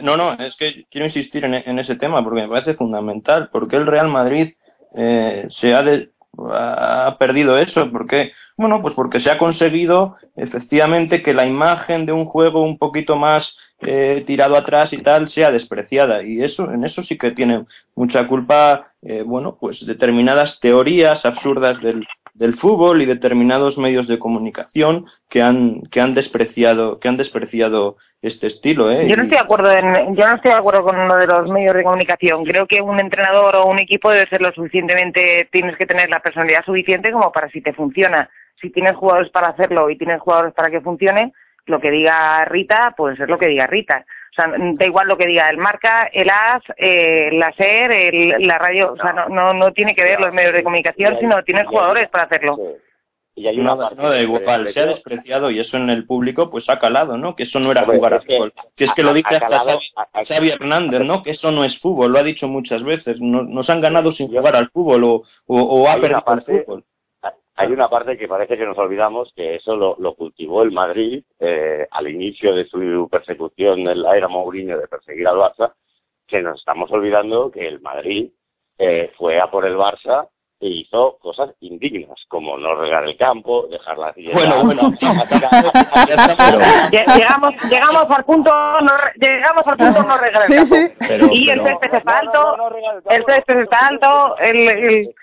no, no, es que quiero insistir en, ese tema porque me parece fundamental. Porque el Real Madrid eh, se ha, de, ha perdido eso? porque Bueno, pues porque se ha conseguido efectivamente que la imagen de un juego un poquito más eh, tirado atrás y tal sea despreciada y eso en eso sí que tiene mucha culpa, eh, bueno, pues determinadas teorías absurdas del, del fútbol y determinados medios de comunicación que han que han despreciado que han despreciado este estilo ¿eh? yo no estoy de acuerdo en, yo no estoy de acuerdo con lo de los medios de comunicación. Creo que un entrenador o un equipo debe ser lo suficientemente tienes que tener la personalidad suficiente como para si te funciona. Si tienes jugadores para hacerlo y tienes jugadores para que funcione lo que diga Rita pues es lo que diga Rita o sea, da igual lo que diga el marca, el AS, eh, la SER, el, la radio, o sea, no, no, no tiene que ver los medios de comunicación, sino tiene jugadores para hacerlo. Y hay una no, no, da igual, se ha despreciado y eso en el público pues ha calado, ¿no? Que eso no era jugar al fútbol. Que es que lo dice hasta Xavi, Hernández, ¿no? Que eso no es fútbol, lo ha dicho muchas veces. Nos, nos han ganado sin jugar al fútbol o, o, o ha perdido el fútbol hay una parte que parece que nos olvidamos que eso lo, lo cultivó el Madrid eh, al inicio de su persecución en la era Mourinho de perseguir al Barça, que nos estamos olvidando que el Madrid eh, fue a por el Barça e hizo cosas indignas, como no regar el campo, dejar la silla. Bueno, bueno, Lle- llegamos llegamos al punto no llegamos al punto no regar el campo. sí. Pero- y el césped está alto No, no, el césped está alto el, el-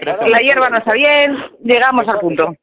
la hierba no está bien llegamos al punto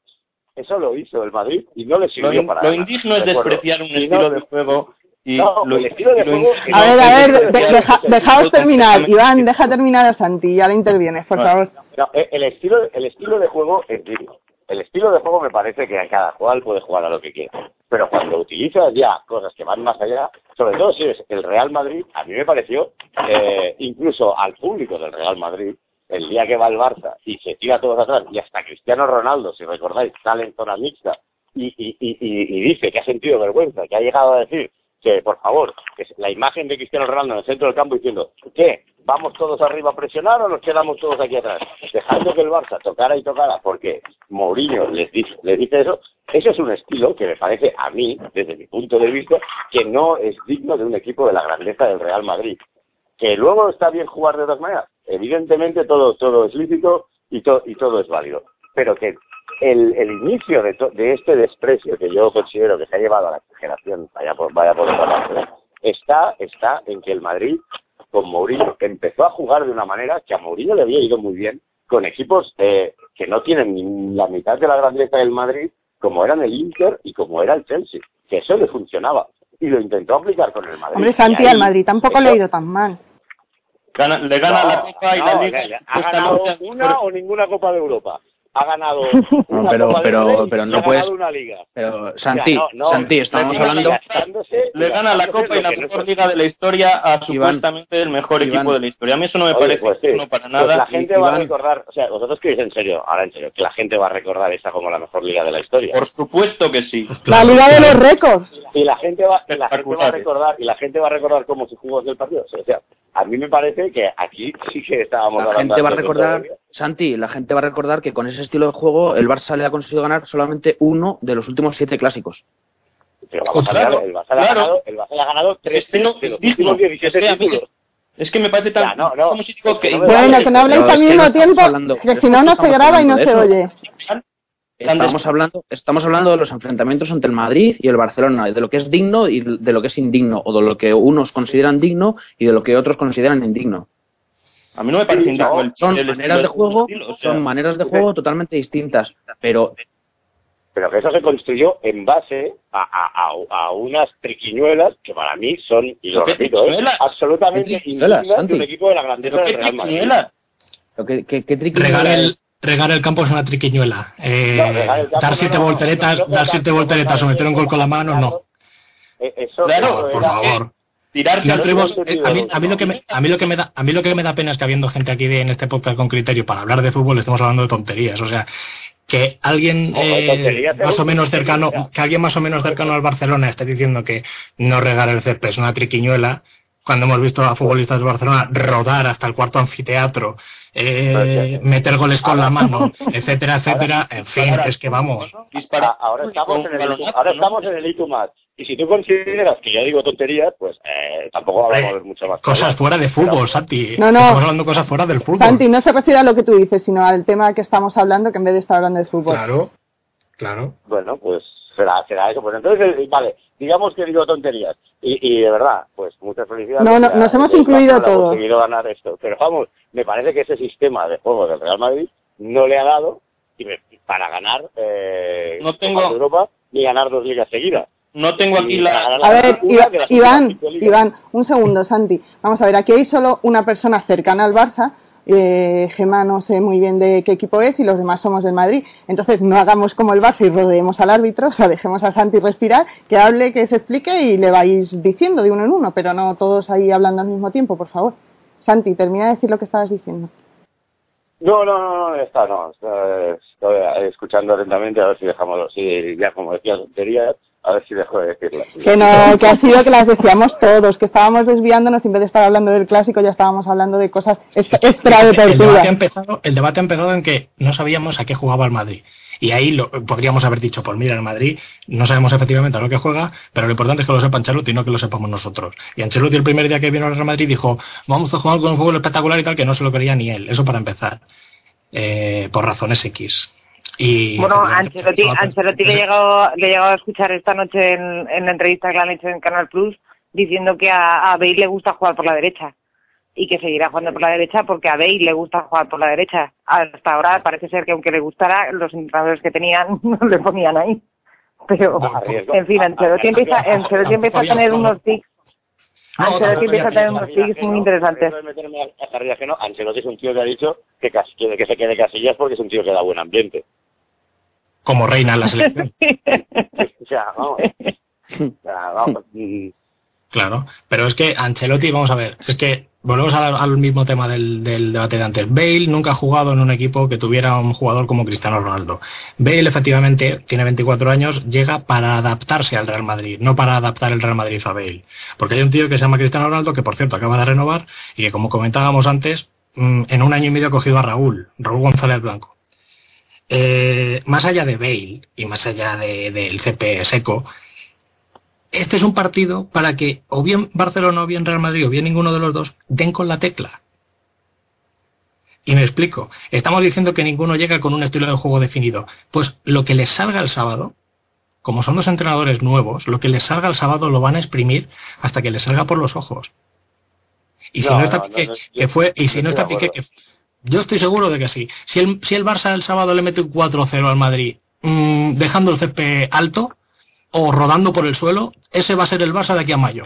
Eso lo hizo el Madrid y no le Lo, sirvió in- para lo nada. indigno es despreciar un no- estilo de juego y No, lo, el estilo de y lo juego- indigno A ver, a ver, de- deja- dejaos terminar. Iván, deja terminar a Santi, ya le intervienes, por favor. No, eh, el estilo, el estilo de juego es digno. El estilo de juego me parece que cada cual puede jugar a lo que quiera. Pero cuando utilizas ya cosas que van más allá, sobre todo si es el Real Madrid, a mí me pareció, eh, incluso al público del Real Madrid, el día que va el Barça y se tira todos atrás, y hasta Cristiano Ronaldo, si recordáis, sale en zona mixta y, y, y, y- dice que ha sentido vergüenza, que ha llegado a decir que, por favor, que la imagen de Cristiano Ronaldo en el centro del campo diciendo, ¿qué? ¿Vamos todos arriba a presionar o nos quedamos todos aquí atrás? Dejando que el Barça tocara y tocara porque Mourinho les dice, les dice eso, eso es un estilo que me parece a mí, desde mi punto de vista, que no es digno de un equipo de la grandeza del Real Madrid. Que luego está bien jugar de todas maneras. Evidentemente todo, todo es lícito y, to- y todo es válido. Pero que el, el inicio de, to- de este desprecio que yo considero que se ha llevado a la exageración, vaya por, vaya por otra parte, está, está en que el Madrid, con Mourinho, empezó a jugar de una manera que a Mourinho le había ido muy bien, con equipos eh, que no tienen ni la mitad de la grandeza del Madrid, como eran el Inter y como era el Chelsea, que eso le funcionaba. Y lo intentó aplicar con el Madrid. Hombre, Santi, al Madrid tampoco le ha ido tan mal. Gana- le gana No, la Copa y no, la Liga. le- le- ha ganado una o ninguna Copa de Europa. Ha ganado una pero- Copa pero- del Rey pero y no ha puedes- ganado una Liga. Pero, Santi, O sea, no, no, Santi, estamos hablando... Le gana la Copa y la mejor liga de la historia a Iván, supuestamente el mejor Iván. equipo de la historia. A mí eso no me Oye, parece pues sí. no para Pues nada. la gente va a recordar, o sea, vosotros creéis en serio, ahora en serio, que la gente va a recordar esa como la mejor liga de la historia. Por supuesto que sí. La Liga de los Récords. Y la gente va, y la gente va a recordar, y la gente va a recordar cómo se jugó el partido. O sea, a mí me parece que aquí sí que estábamos La gente va a recordar, todavía. Santi, la gente va a recordar que con ese estilo de juego el Barça le ha conseguido ganar solamente uno de los últimos siete clásicos. Pero vamos Claro, a ver, el Barça le ha claro. ganado, el Barça le ha ganado tres Es que no- de los digno. últimos 17 Es que títulos. Es que me parece tan. Ya, no, no. como si digo que. Bueno, que no habléis al mismo tiempo, que si no, no se graba y no se oye. Estamos hablando, estamos hablando de los enfrentamientos entre el Madrid y el Barcelona, de lo que es digno y de lo que es indigno, o de lo que unos consideran digno y de lo que otros consideran indigno. A mí no me parece indigno el- Son el maneras de juego, estilo, o sea, son maneras de juego totalmente distintas, pero Pero que eso se construyó en base a, a, a, a unas triquiñuelas que para mí son, y lo ¿Pero qué repito, ¿eh? triquiñuelas? absolutamente ¿Qué triquiñuelas, indignas de un equipo de la grandeza del qué Real Madrid. triquiñuela. lo que, que, que triquiñuela Regar el, campo es una triquiñuela. Eh, No, dar siete no, no, volteretas, no, no, dar siete volteretas o meter un gol con la mano, no. Eh, Eso, Claro, eso Por era- favor. Tirarse al no, eh, a, mí, a mí lo que me, a mí lo que me da a mí lo que me da pena es que habiendo gente aquí de- en este podcast con criterio para hablar de fútbol estemos hablando de tonterías o sea que alguien Ojo, eh, más o menos cercano que alguien más o menos cercano al Barcelona esté diciendo que no regar el césped es una triquiñuela cuando hemos visto a futbolistas del Barcelona rodar hasta el cuarto anfiteatro eh, meter goles con la mano etcétera etcétera en fin Ahora- es que vamos Dispara. Ah, ahora estamos en el ahora ¿no? estamos en el Itu Match. Y si tú consideras que yo digo tonterías, pues eh, tampoco hablamos de mucho más. cosas fuera de fútbol Santi No, no. estamos hablando cosas fuera del fútbol Santi, no se refiere a lo que tú dices, sino al tema que estamos hablando, que en vez de estar hablando de fútbol. claro claro Bueno, pues será, será eso. Pues entonces, eh, vale, digamos que digo tonterías. Y, y de verdad, pues muchas felicidades. No, no, Ya, nos hemos incluido todos. conseguido ganar esto. Pero vamos, me parece que ese sistema de juego del Real Madrid no le ha dado y me- para ganar eh, No tengo- Copa de Europa ni ganar dos ligas seguidas. No tengo aquí la. A ver, Iván. Iván, un segundo, Santi. Vamos a ver, aquí hay solo una persona cercana al Barça. Eh, Gema no sé muy bien de qué equipo es y los demás somos del Madrid. Entonces no hagamos como el Barça y rodeemos al árbitro, o sea, dejemos a Santi respirar, que hable, que se explique y le vais diciendo de uno en uno, pero no todos ahí hablando al mismo tiempo, por favor. Santi, termina de decir lo que estabas diciendo. No, no, no, no, está, no. Estoy escuchando atentamente a ver si dejamos, si ya como decía tonterías, A ver si dejo de decirlas. Que no, que ha sido que las decíamos todos, que estábamos desviándonos en vez de estar hablando del clásico ya estábamos hablando de cosas extra de el, tortura. debate ha empezado, el debate ha empezado en que no sabíamos a qué jugaba el Madrid. Y ahí lo, podríamos haber dicho, pues mira, el Madrid no sabemos efectivamente a lo que juega, pero lo importante es que lo sepa Ancelotti y no que lo sepamos nosotros. Y Ancelotti el primer día que vino al Real Madrid dijo, vamos a jugar con un fútbol espectacular y tal, que no se lo quería ni él. Eso para empezar. Eh, por razones X. Y Bueno, efectivamente, Ancelotti, pues, Ancelotti le llegado, le he llegado a escuchar esta noche en, en la entrevista que le han hecho en Canal Plus diciendo que a, a Bale le gusta jugar por la derecha y que seguirá jugando por la derecha porque a Bale le gusta jugar por la derecha. Hasta ahora parece ser que aunque le gustara, los entrenadores que tenían no le ponían ahí. Pero, en fin, Ancelotti empieza, Ancelotti empieza a tener unos tics, Ancelotti todavía empieza a tener unos tics muy interesantes. Ajeno, Ancelotti es un tío que ha dicho que, que, que se quede Casillas porque es un tío que da buen ambiente. como reina en la selección. O sea, vamos. O sea, vamos. Claro, pero es que Ancelotti, vamos a ver, es que volvemos al, mismo tema del, del debate de antes. Bale nunca ha jugado en un equipo que tuviera un jugador como Cristiano Ronaldo. Bale efectivamente tiene 24 años, llega para adaptarse al Real Madrid, no para adaptar el Real Madrid a Bale. Porque hay un tío que se llama Cristiano Ronaldo, que por cierto acaba de renovar, y que como comentábamos antes, mm, en un año y medio ha cogido a Raúl, Raúl González Blanco. Eh, más allá de Bale y más allá de- del CP seco, este es un partido para que o bien Barcelona o bien Real Madrid o bien ninguno de los dos den con la tecla. Y me explico. Estamos diciendo que ninguno llega con un estilo de juego definido. Pues lo que les salga el sábado, como son dos entrenadores nuevos, lo que les salga el sábado lo van a exprimir hasta que les salga por los ojos. Y si No, está no, Piqué, no, que yo- fue, y si no estoy está Piqué, que yo estoy seguro de que sí. Si el, si el Barça el sábado le mete un 4-0 al Madrid, mm, dejando el CP alto o rodando por el suelo, ese va a ser el Barça de aquí a mayo.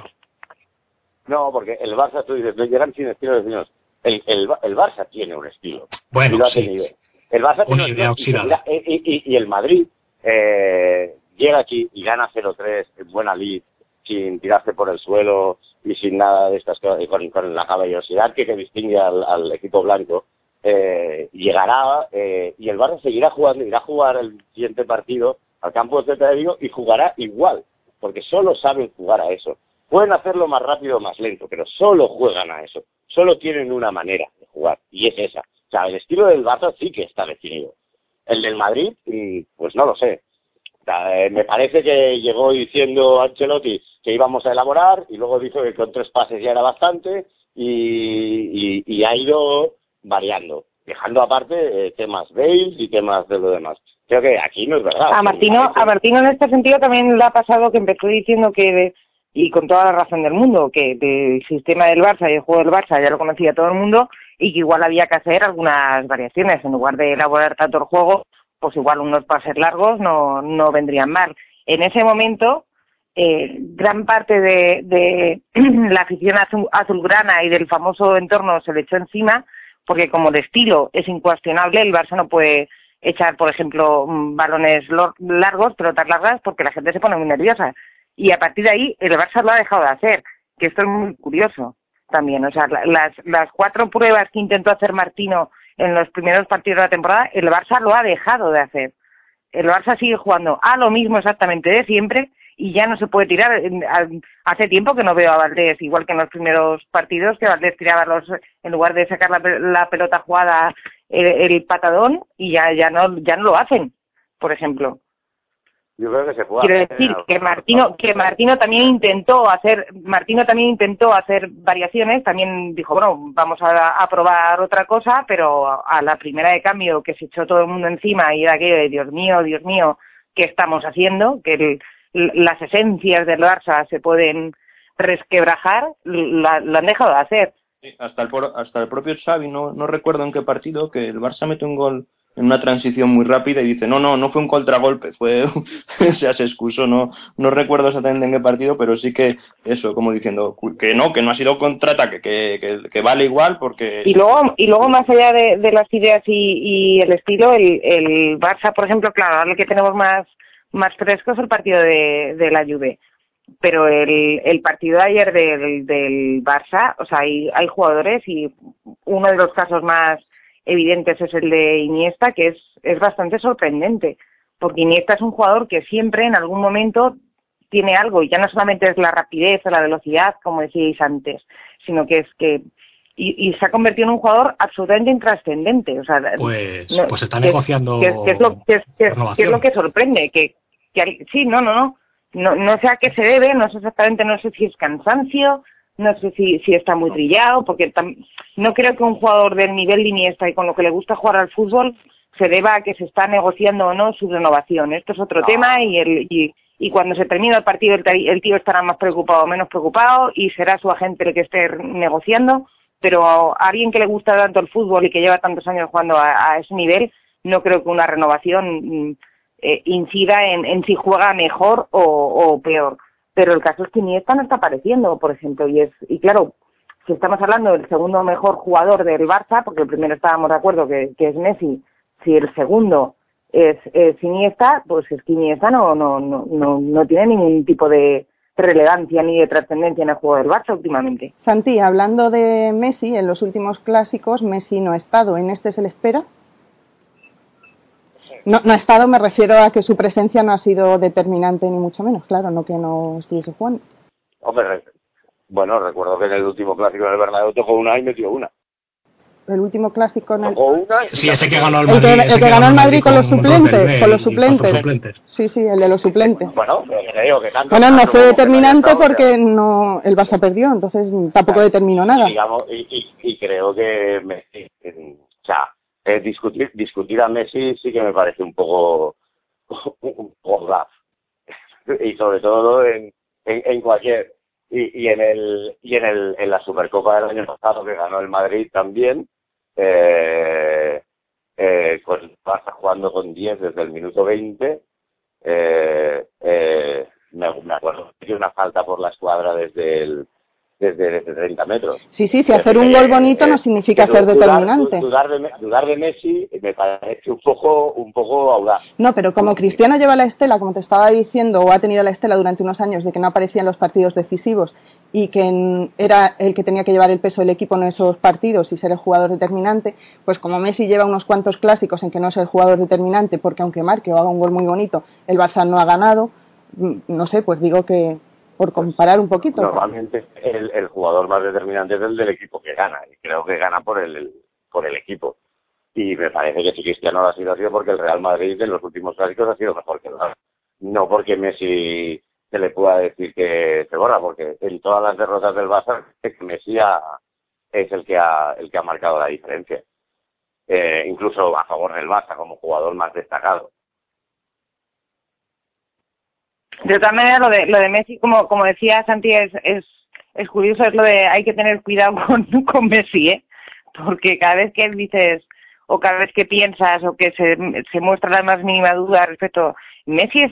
No, porque el Barça, tú dices, no llegan sin estilo definidos. El, el, Ba- el Barça tiene un estilo. Bueno, y lo ha sí. tenido. El Barça tiene un estilo y, y- y- y el Madrid eh, llega aquí y gana 0-3 en buena lid, sin tirarse por el suelo y sin nada de estas cosas, y con, con la caballerosidad que, que distingue al, al equipo blanco. eh, llegará eh, y el Barça seguirá jugando, irá a jugar el siguiente partido al campo de Celta de Vigo y jugará igual, porque solo saben jugar a eso. Pueden hacerlo más rápido o más lento, pero solo juegan a eso. Solo tienen una manera de jugar, y es esa. O sea, el estilo del Barça sí que está definido. El del Madrid, mm, pues no lo sé. Eh, me parece que llegó diciendo Ancelotti que íbamos a elaborar y luego dijo que con tres pases ya era bastante y, y- y ha ido variando, dejando aparte eh, temas Bale y temas de lo demás. Creo que aquí no es verdad. A Martino, a Martino en este sentido también le ha pasado que empezó diciendo que, y con toda la razón del mundo, que el sistema del Barça y el juego del Barça ya lo conocía todo el mundo y que igual había que hacer algunas variaciones. En lugar de elaborar tanto el juego, pues igual unos pases largos no, no vendrían mal. En ese momento, eh, gran parte de, de la afición azul- azulgrana y del famoso entorno se le echó encima porque como el estilo es incuestionable, el Barça no puede echar, por ejemplo, mm, balones largos, pelotas largas, porque la gente se pone muy nerviosa. Y a partir de ahí, el Barça lo ha dejado de hacer, que esto es muy curioso también. O sea, la- las, las cuatro pruebas que intentó hacer Martino en los primeros partidos de la temporada, el Barça lo ha dejado de hacer. El Barça sigue jugando a lo mismo exactamente de siempre y ya no se puede tirar. Hace tiempo que no veo a Valdés, igual que en los primeros partidos, que Valdés tiraba los, en lugar de sacar la pelota jugada, el, el patadón, y ya, ya, no, ya no lo hacen, por ejemplo. Yo creo que se puede Quiero decir que Martino, que Martino también intentó hacer, Martino también intentó hacer variaciones, también dijo, bueno, vamos a, a probar otra cosa, pero a la primera de cambio que se echó todo el mundo encima y era aquello de Dios mío, Dios mío, ¿qué estamos haciendo? Que el- las esencias del Barça se pueden resquebrajar, la- lo han dejado de hacer. Hasta el, hasta el propio Xavi, no, no recuerdo en qué partido, que el Barça mete un gol en una transición muy rápida y dice, no, no, no fue un contragolpe, fue, o sea, se no, no recuerdo exactamente en qué partido, pero sí que eso, como diciendo, que no, que no ha sido contraataque, que, que, vale igual porque... Y luego, y luego más allá de, las ideas y, y el estilo, el, el Barça, por ejemplo, claro, ahora que tenemos más, más fresco es el partido de, de la Juve. Pero el, el partido de ayer del, del Barça, o sea, hay, hay jugadores y uno de los casos más evidentes es el de Iniesta, que es, es bastante sorprendente, porque Iniesta es un jugador que siempre en algún momento tiene algo y ya no solamente es la rapidez o la velocidad, como decíais antes, sino que es que y, se ha convertido en un jugador absolutamente intrascendente. O sea, pues, pues está negociando. Que, es lo, que, es lo que sorprende. Que, que sí, no, no, no, no. No sé a qué se debe, no sé exactamente, no sé si es cansancio, no sé si, si está muy trillado, porque no creo que un jugador del nivel de Iniesta y con lo que le gusta jugar al fútbol se deba a que se está negociando o no su renovación. Esto es otro tema y, el, y, y, cuando se termine el partido el, el tío estará más preocupado o menos preocupado y será su agente el que esté negociando pero a alguien que le gusta tanto el fútbol y que lleva tantos años jugando a, ese nivel, no creo que una renovación mm, eh, incida en, si juega mejor o, peor. Pero el caso es que Iniesta no está apareciendo, por ejemplo, y es y claro, si estamos hablando del segundo mejor jugador del Barça, porque el primero estábamos de acuerdo que, es Messi, si el segundo es, es Iniesta, pues es que Iniesta no, no, no, no, no tiene ningún tipo de, relevancia ni de trascendencia en el juego del Barça últimamente. Santi, hablando de Messi, en los últimos clásicos Messi no ha estado, ¿en este se le espera? No, no ha estado, me refiero a que su presencia no ha sido determinante ni mucho menos, claro, no que no estuviese jugando. Hombre, bueno, recuerdo que en el último clásico del Bernabéu tocó una y metió una el último clásico en el... Sí, ese que ganó el Madrid. El que, ganó el Madrid con, los suplentes, con los suplentes. Sí, sí, el de los suplentes. Bueno, pero que digo que tanto Bueno, no fue determinante porque no el Barça perdió, entonces tampoco determinó nada. Y, y, creo que Messi, o sea, eh, discutir, discutir a Messi sí que me parece un poco un poco y sobre todo en, en, cualquier y, y en el y en el en la Supercopa del año pasado que ganó el Madrid también eh, eh, pasa jugando con 10 desde el minuto 20. Eh, eh, me, acuerdo que una falta por la escuadra desde el desde, 30 metros. Sí, sí, si hacer un gol bonito no significa ser determinante. Dudar, de, dudar de Messi me parece un poco, un poco audaz. No, pero como Cristiano lleva la estela, como te estaba diciendo, o ha tenido la estela durante unos años de que no aparecía en los partidos decisivos y que era el que tenía que llevar el peso del equipo en esos partidos y ser el jugador determinante, pues como Messi lleva unos cuantos clásicos en que no es el jugador determinante, porque aunque marque o haga un gol muy bonito, el Barça no ha ganado, mm, no sé, pues digo que por comparar un poquito. Normalmente el, el, jugador más determinante es el del equipo que gana, y creo que gana por el, por el equipo. Y me parece que si Cristiano lo ha sido, ha sido porque el Real Madrid en los últimos clásicos ha sido mejor que el Barça. No porque Messi se le pueda decir que se borra, porque en todas las derrotas del Barça, Messi es el que ha, el que ha marcado la diferencia. Eh, incluso a favor del Barça como jugador más destacado. De todas maneras, lo de, lo de Messi, como, como decía Santi, es, es, es curioso, es lo de hay que tener cuidado con, con Messi, ¿eh? Porque cada vez que dices, o cada vez que piensas, o que se, se muestra la más mínima duda respecto, Messi es,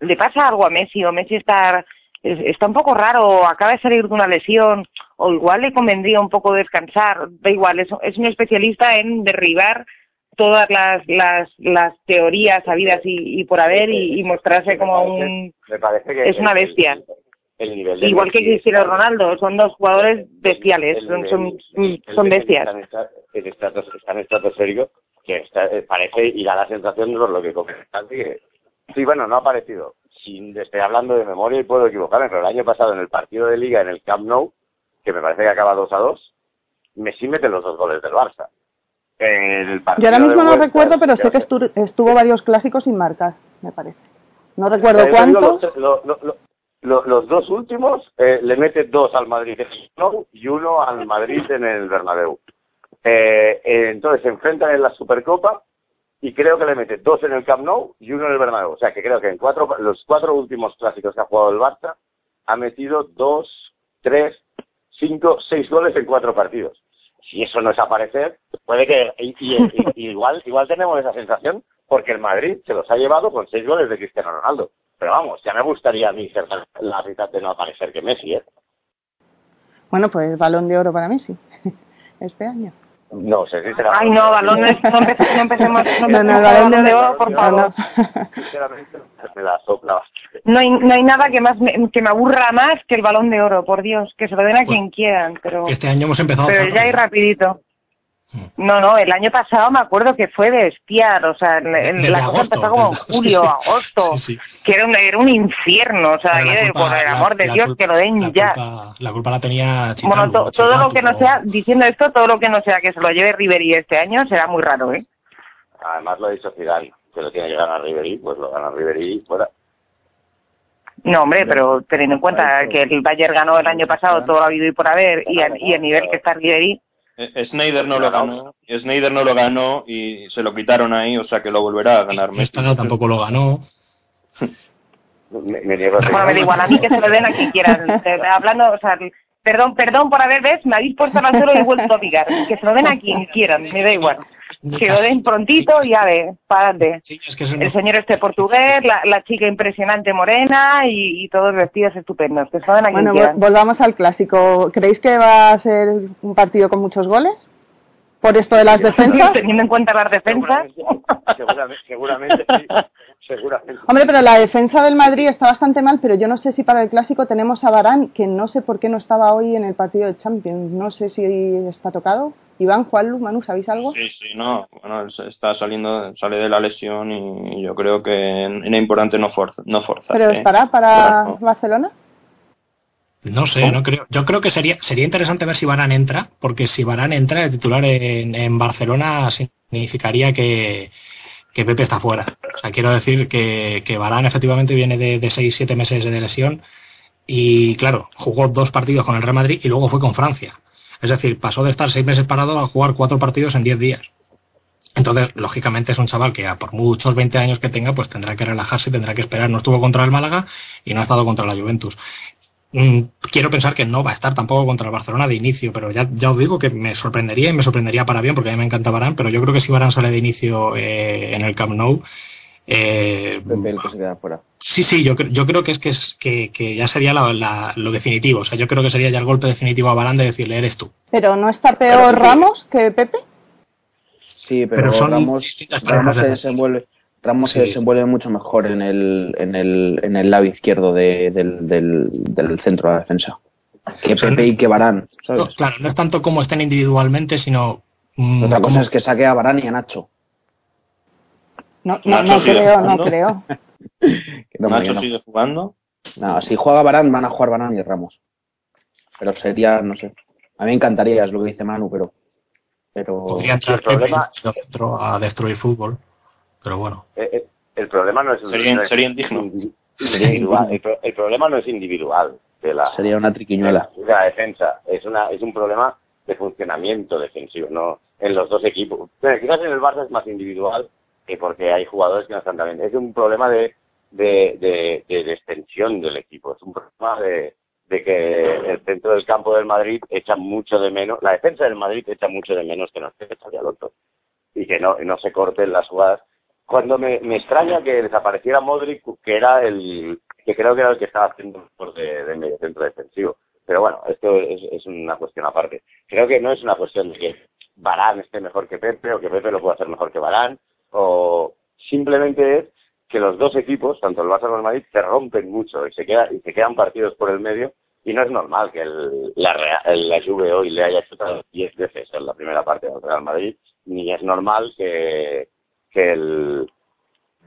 le pasa algo a Messi, o Messi está, está un poco raro, acaba de salir de una lesión, o igual le convendría un poco descansar, da igual, es, es un especialista en derribar todas las, las, las teorías sabidas y, y por haber y, mostrarse como un... es una bestia. Igual que Cristiano Ronaldo, son dos jugadores bestiales, son, son, son bestias. Están en estratosférico, que está, eh, parece y da la sensación de lo que comentan, sí, bueno, no ha aparecido. Sin, estoy hablando de memoria y puedo equivocarme, pero el año pasado en el partido de Liga en el Camp Nou, que me parece que acaba 2 a 2, Messi mete los dos goles del Barça. Yo ahora mismo no recuerdo, pero sé que estuvo, varios clásicos sin marcar, me parece. No recuerdo cuántos. Los, dos últimos eh, le mete dos al Madrid y uno al Madrid en el Bernabéu. Eh, eh, entonces se enfrentan en la Supercopa y creo que le mete dos en el Camp Nou y uno en el Bernabéu. O sea que creo que en cuatro, los cuatro últimos clásicos que ha jugado el Barça ha metido dos, tres, cinco, seis goles en cuatro partidos si eso no es aparecer, puede que igual igual tenemos esa sensación porque el Madrid se los ha llevado con seis goles de Cristiano Ronaldo. Pero vamos, ya me gustaría a mí ser la mitad de no aparecer que Messi, ¿eh? Bueno, pues balón de oro para Messi este año. No sé si será. Ay, no, balón no, empecemos, no No, no, balón de oro, por favor. Sinceramente, me la sopla no hay, no hay nada que más me, que me aburra más que el balón de oro, por Dios, que se lo den a quien quieran, pero este año hemos empezado pero ya hay rapidito. No, no, el año pasado me acuerdo que fue de espiar, o sea, en- la cosa agosto, empezó como en julio, agosto, Sí, sí. que era un, era un infierno, o sea, culpa- por el la- amor de la Dios, culpa- que lo den la ya. culpa- la culpa la tenía Chicano, Bueno, to- todo lo que no sea, diciendo esto, todo lo que no sea que se lo lleve Ribery este año será muy raro, ¿eh? Además lo ha dicho Zidane, que lo tiene que ganar Ribery, pues lo gana Ribery y fuera. No, hombre, pero teniendo en cuenta que el Bayern ganó el año pasado todo lo ha habido y por haber, y, a- y el nivel que está Ribery, Eh, Snyder no lo ganó, Snyder no lo ganó y se lo quitaron ahí, o sea que lo volverá a ganar Messi. Tampoco lo ganó. Me, me niego a bueno, igual, a mí que se lo den a quien quieran. Te- Hablando, o sea, perdón, perdón por haber, ¿ves? Me habéis puesto al suelo y he vuelto a picar. Que se lo den a quien quieran, me da igual. Que lo den prontito y a ver, para adelante. Sí, es que es El señor este portugués, la, la chica impresionante morena y, y todos vestidos estupendos. Que se lo den a quien Bueno, quieran. volvamos al clásico. ¿Creéis que va a ser un partido con muchos goles? ¿Por esto de las defensas? Teniendo en cuenta las defensas. Seguramente, seguramente sí. Seguramente. Hombre, pero la defensa del Madrid está bastante mal, pero yo no sé si para el clásico tenemos a Barán, que no sé por qué no estaba hoy en el partido de Champions. No sé si está tocado. Iván, Juanlu, Manu, ¿sabéis algo? Sí, sí, no. Bueno, está saliendo, sale de la lesión y yo creo que era importante no, forza, no forzar. ¿Pero ¿eh? estará para Correcto. Barcelona? No sé, no creo. Yo creo que sería sería interesante ver si Barán entra, porque si Barán entra de titular en, en Barcelona significaría que, que Pepe está fuera. O sea, quiero decir que, Barán efectivamente viene de, de 6-7 meses de lesión y, claro, jugó dos partidos con el Real Madrid y luego fue con Francia. Es decir, pasó de estar seis meses parado a jugar cuatro partidos en 10 días. Entonces, lógicamente es un chaval que por muchos 20 años que tenga, pues tendrá que relajarse, tendrá que esperar. No estuvo contra el Málaga y no ha estado contra la Juventus. Mm, quiero pensar que no va a estar tampoco contra el Barcelona de inicio, pero ya, ya os digo que me sorprendería y me sorprendería para bien, porque a mí me encanta Barán, pero yo creo que si Barán sale de inicio eh, en el Camp Nou, eh, Pepe el que se queda fuera. sí, sí, yo, yo creo que es que, es, que, que ya sería la- la- lo definitivo. O sea, yo creo que sería ya el golpe definitivo a Barán de decirle, eres tú. ¿Pero no está peor Ramos que Pepe? Sí, pero, Pero son Ramos, Ramos se de desenvuelve, Ramos se desenvuelve mucho mejor en el, en el, en el lado izquierdo de- del, del, del centro de la defensa. Que sea, Pepe y que Barán, claro, no es tanto como estén individualmente, sino mm, Otra cosa es que saque a Barán y a Nacho. No, no, Nacho no creo, no jugando. creo. No, Nacho sigue jugando. No, si juega Barán, van a jugar Barán y Ramos. Pero sería, no sé. A mí me encantaría, es lo que dice Manu, pero. Pero. podría entrar el problema- a destruir fútbol. Pero bueno. Eh, eh, El problema no es Sería- no es sería indigno. indi- individual. El, pro- el problema no es individual de la, Sería una triquiñuela. de la defensa. Es una es un problema de funcionamiento defensivo, no en los dos equipos. Pero quizás en el Barça es más individual que porque hay jugadores que no están tan bien. Es un problema de de, de, de, de extensión del equipo. Es un problema de, de que el centro del campo del Madrid echa mucho de menos, la defensa del Madrid echa mucho de menos que no esté hecha al otro y que no, no se corten las jugadas. Cuando me, me extraña que desapareciera Modric, que era el que creo que era el que estaba haciendo por de, de medio centro defensivo. Pero bueno, esto es, es una cuestión aparte. Creo que no es una cuestión de que Barán esté mejor que Pepe o que Pepe lo pueda hacer mejor que Barán, o simplemente es que los dos equipos, tanto el Barça como el Madrid, se rompen mucho y se, queda, y se quedan partidos por el medio y no es normal que el, la, la Juve hoy le haya chutado 10 veces en la primera parte del Real Madrid, ni es normal que, que el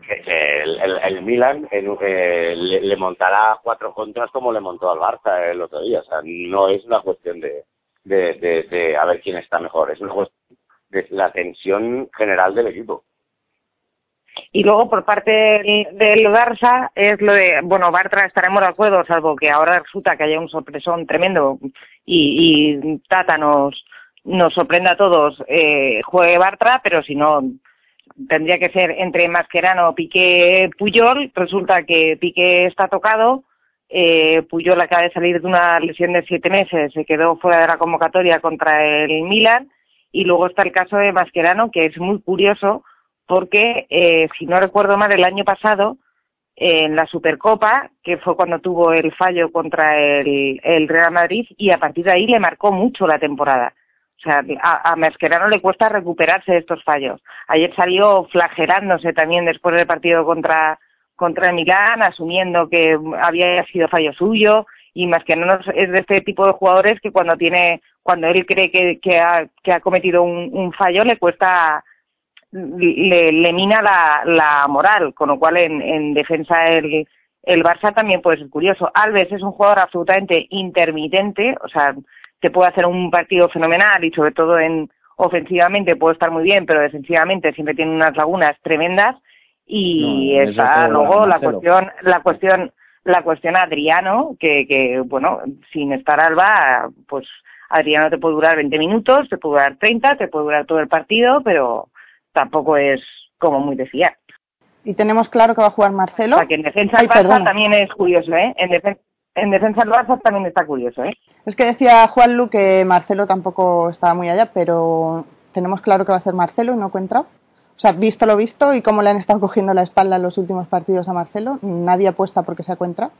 el, el- Milan en- eh, le, montará cuatro contras como le montó al Barça el otro día. O sea, no es una cuestión de, de, de, a ver quién está mejor, es una cuestión de la tensión general del equipo. Y luego por parte del, Barça es lo de, bueno, Bartra estaremos de acuerdo, salvo que ahora resulta que haya un sorpresón tremendo y, y Tata nos, nos sorprenda a todos, eh, juegue Bartra, pero si no, tendría que ser entre Mascherano, Piqué, Puyol. Resulta que Piqué está tocado, eh, Puyol acaba de salir de una lesión de siete meses, se quedó fuera de la convocatoria contra el Milan. Y luego está el caso de Mascherano, que es muy curioso porque, eh, si no recuerdo mal, el año pasado, en la Supercopa, que fue cuando tuvo el fallo contra el, el Real Madrid, y a partir de ahí le marcó mucho la temporada. O sea, a, a Mascherano le cuesta recuperarse de estos fallos. Ayer salió flagelándose también después del partido contra, contra Milán, asumiendo que había sido fallo suyo y más que no es de este tipo de jugadores que cuando tiene cuando él cree que, que, ha, que ha cometido un, un fallo le cuesta le, le mina la, la moral con lo cual en, en defensa el el Barça también puede ser curioso. Alves es un jugador absolutamente intermitente, o sea, te puede hacer un partido fenomenal y sobre todo en ofensivamente puede estar muy bien, pero defensivamente siempre tiene unas lagunas tremendas y está luego la cuestión la cuestión la cuestión Adriano que, que bueno sin estar Alba pues Adriano te puede durar 20 minutos te puede durar 30 te puede durar todo el partido pero tampoco es como muy de fiar y tenemos claro que va a jugar Marcelo. O sea, que en defensa Barça también es curioso, ¿eh? En, defensa en defensa del Barça también está curioso, ¿eh? Es que decía Juan Lu que Marcelo tampoco estaba muy allá, pero tenemos claro que va a ser Marcelo y no Cuentrao. O sea, visto lo visto y cómo le han estado cogiendo la espalda en los últimos partidos a Marcelo, nadie apuesta porque se encuentra.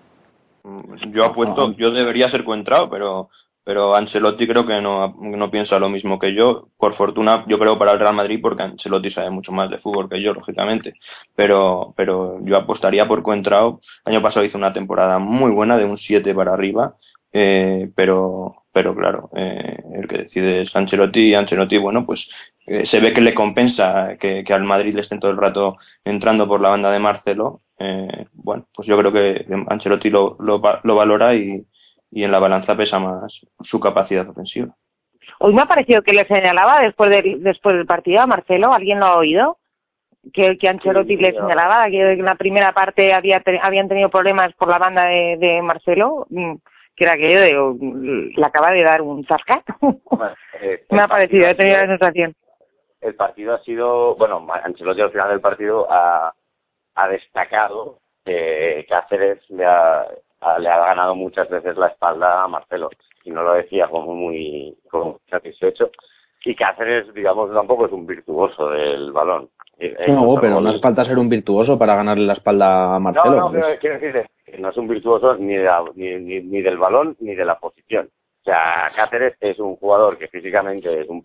Yo apuesto, yo debería ser Cuentrao, pero pero Ancelotti creo que no, no piensa lo mismo que yo. Por fortuna, yo creo para el Real Madrid, porque Ancelotti sabe mucho más de fútbol que yo, lógicamente. Pero, pero yo apostaría por Coentrao. El año pasado hizo una temporada muy buena, de un 7 para arriba. Eh, pero, pero claro, eh, el que decide es Ancelotti y Ancelotti, bueno, pues eh, se ve que le compensa que, que, al Madrid le estén todo el rato entrando por la banda de Marcelo. Eh, bueno, pues yo creo que Ancelotti lo, lo, lo valora y, y en la balanza pesa más su capacidad ofensiva. Hoy me ha parecido que le señalaba después del, después del partido a Marcelo, ¿alguien lo ha oído? Que, que Ancelotti le señalaba que en la primera parte había habían tenido problemas por la banda de, de Marcelo, mm, que era que yo le acaba de dar un zasca. eh, me ha parecido, he tenido la sensación. El partido ha sido, bueno, Ancelotti al final del partido ha, ha destacado que Cáceres le ha, le ha ganado muchas veces la espalda a Marcelo y no lo decía como muy, como satisfecho y Cáceres digamos tampoco es un virtuoso del balón no, pero no hace falta ser un virtuoso para ganarle la espalda a Marcelo. No, no, quiero decir que no es un virtuoso ni, de ni, ni, ni, del balón ni de la posición. O sea, Cáceres es un jugador que físicamente es un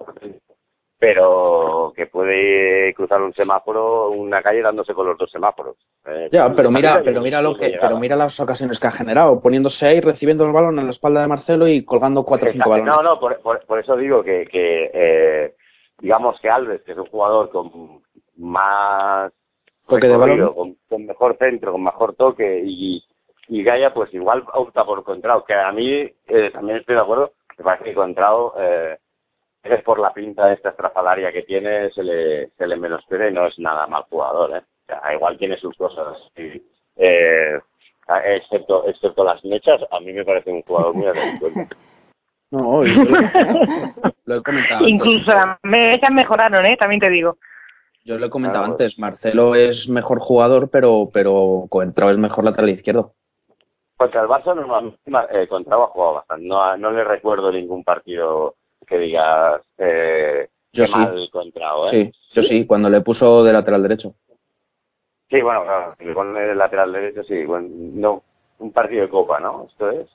pero que puede cruzar un semáforo, una calle dándose con los dos semáforos. Eh, ya, pero mira, pero mira lo que, pero mira las ocasiones que ha generado, poniéndose ahí, recibiendo el balón en la espalda de Marcelo y colgando cuatro o cinco balones. No, no, por, por, eso digo que, que eh, digamos que Alves, que es un jugador con más toque de balón, con, con, mejor centro, con mejor toque y, y Gaia, pues igual opta por Contrao, que a mí eh, también estoy de acuerdo, me parece que Contrao eh, es por la pinta de esta estrafalaria que tiene, se le, se le menosprecia y no es nada mal jugador, ¿eh? O sea, igual tiene sus cosas, y, eh, excepto, excepto las mechas, a mí me parece un jugador muy adecuado. No, yo lo, lo, he comentado. Incluso las mechas mejoraron, ¿eh? También te digo. Yo lo he comentado claro. antes, Marcelo es mejor jugador, pero pero Coentrao es mejor lateral izquierdo. Contra el Barça normalmente eh, Coentrao ha jugado bastante, no, no le recuerdo ningún partido que digas eh, yo sí. mal Contrao, ¿eh? Sí, yo sí, cuando le puso de lateral derecho. Sí, bueno, claro, pone de lateral derecho, sí, bueno, no, un partido de Copa, ¿no? ¿Esto es?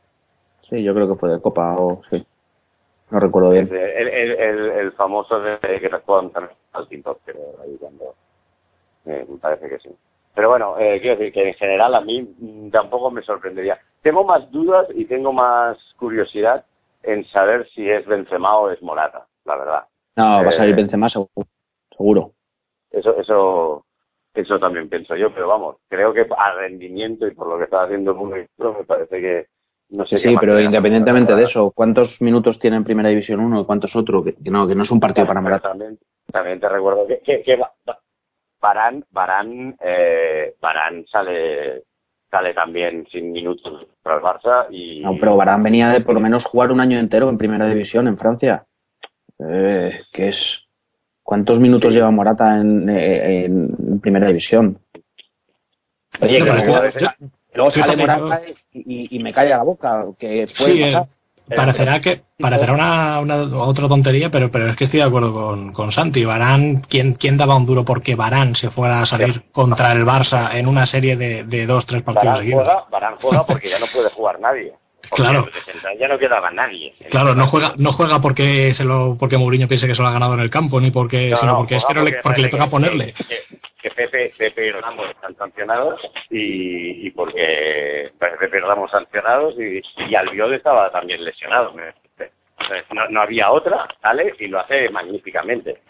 Sí, yo creo que fue de Copa o sí. No recuerdo bien. El, el, el, el famoso de que recuerdan al TikTok, pero ahí cuando... Eh, me parece que sí. Pero bueno, eh, quiero decir que en general a mí mm, tampoco me sorprendería. Tengo más dudas y tengo más curiosidad en saber si es Benzema o es Morata, la verdad. No, va a salir Benzema seguro. Eso, eso, eso también pienso yo, pero vamos, creo que a rendimiento y por lo que está haciendo muy me parece que no sé sí, pero independientemente de eso, ¿cuántos minutos tiene en Primera División uno y cuántos otro? Que, que, no, que no es un partido para Morata. También, también te recuerdo que, que, que Barán, Barán, eh, Barán sale sale también sin minutos para el Barça y no pero Barán venía de por lo menos jugar un año entero en primera división en Francia. Eh, que es cuántos minutos sí. lleva Morata en, en, en primera división oye que luego, luego sale Morata y, y, me calla la boca que puede sí, pasar parecerá que parecerá una, una, otra tontería, pero, pero es que estoy de acuerdo con, con Santi. Barán, ¿quién, ¿quién daba un duro porque Barán se fuera a salir sí. contra el Barça en una serie de, de dos, tres partidos Barán seguidos? Juega, Barán juega porque ya no puede jugar nadie. Claro. Ya no quedaba nadie. Claro, no juega, no juega porque se lo, porque Mourinho piense que se lo ha ganado en el campo, ni porque, no, sino porque no, es que no le, porque, le toca ponerle. Que, que Pepe, Pepe y Ramos están sancionados y, y porque Pepe y Ramos sancionados y, y Albiol estaba también lesionado. no, no había otra, sale y lo hace magníficamente.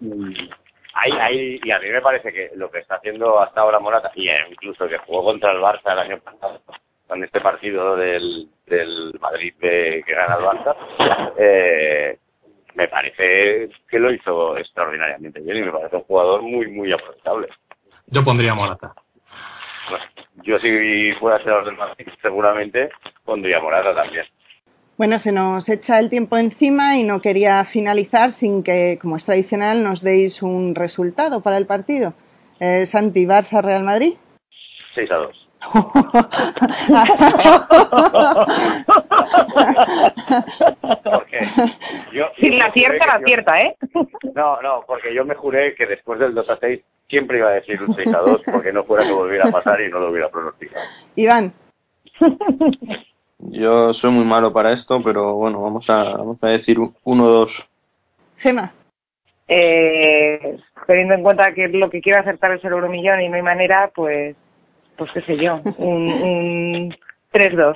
Y Ahí, ahí, y a mí me parece que lo que está haciendo hasta ahora Morata, y incluso que jugó contra el Barça el año pasado, con este partido del, del Madrid de, que gana el Barça, eh, me parece que lo hizo extraordinariamente bien y me parece un jugador muy, muy aprovechable. Yo pondría Morata. Yo si fuera ser del Madrid, seguramente pondría Morata también. Bueno, se nos echa el tiempo encima y no quería finalizar sin que, como es tradicional, nos deis un resultado para el partido. Eh, Santi, Barça, Real Madrid. 6 a 2. Porque yo, Si la que la yo- acierta, ¿eh? No, no, porque yo me juré que después del 2 a 6 siempre iba a decir un 6 a 2 porque no fuera que volviera a pasar y no lo hubiera pronosticado. Iván, Yo soy muy malo para esto, pero bueno, vamos a, vamos a decir 1-2. Gema, Eh, teniendo en cuenta que lo que quiero acertar es el euro millón y no hay manera, pues, pues qué sé yo, un, un 3-2.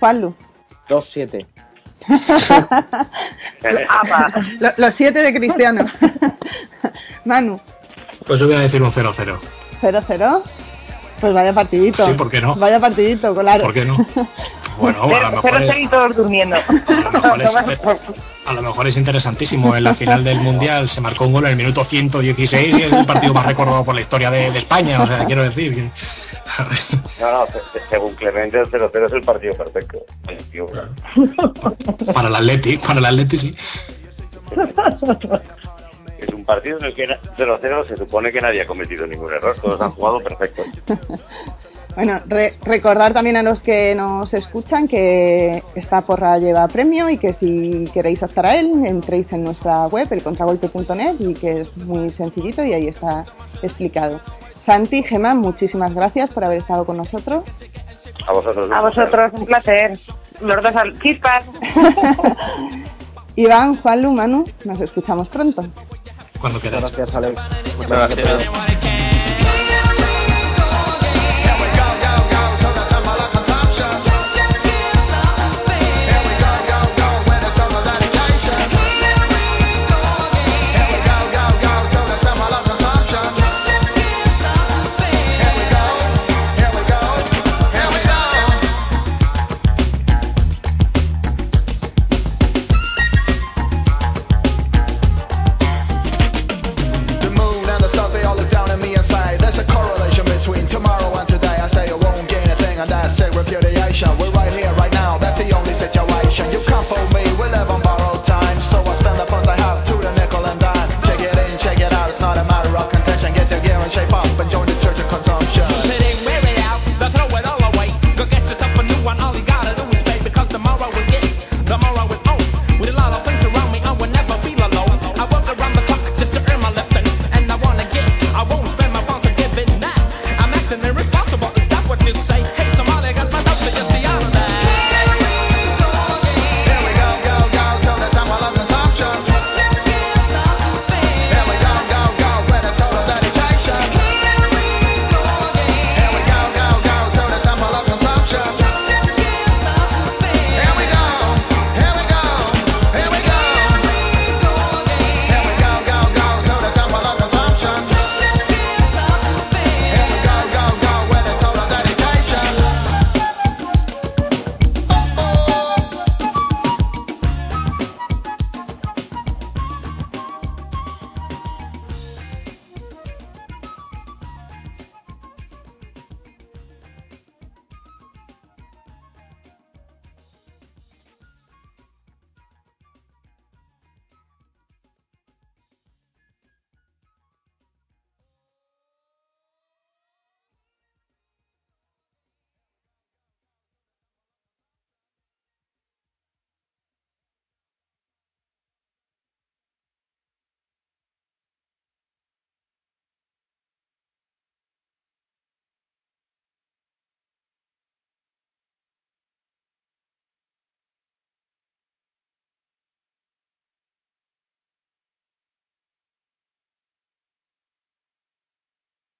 Juanlu. 2-7. Apa. Lo- Los siete de Cristiano. Manu, Pues yo voy a decir un 0-0. 0-0. Pues vaya partidito. Sí, ¿por qué no? Vaya partidito, claro. ¿Por qué no? Bueno, a lo mejor es- todos durmiendo. A lo, mejor es, a lo mejor es interesantísimo. En la final del Mundial se marcó un gol en el minuto 116 y es el partido más recordado por la historia de, de España. O sea, quiero decir que... No, no, se- se- según Clemente el 0-0 es el partido perfecto. Para el Atleti, para el Atleti sí. Es un partido en el que 0-0 se supone que nadie ha cometido ningún error, todos han jugado perfecto. Bueno, re- recordar también a los que nos escuchan que esta porra lleva premio y que si queréis optar a él, entréis en nuestra web, elcontragolpe.net, y que es muy sencillito y ahí está explicado. Santi, Gemma, muchísimas gracias por haber estado con nosotros. A vosotros. A vosotros, un placer. Los dos al chispas. Iván, Juanlu, Manu, nos escuchamos pronto. Cuando queráis. Gracias, Alex. Muchas gracias.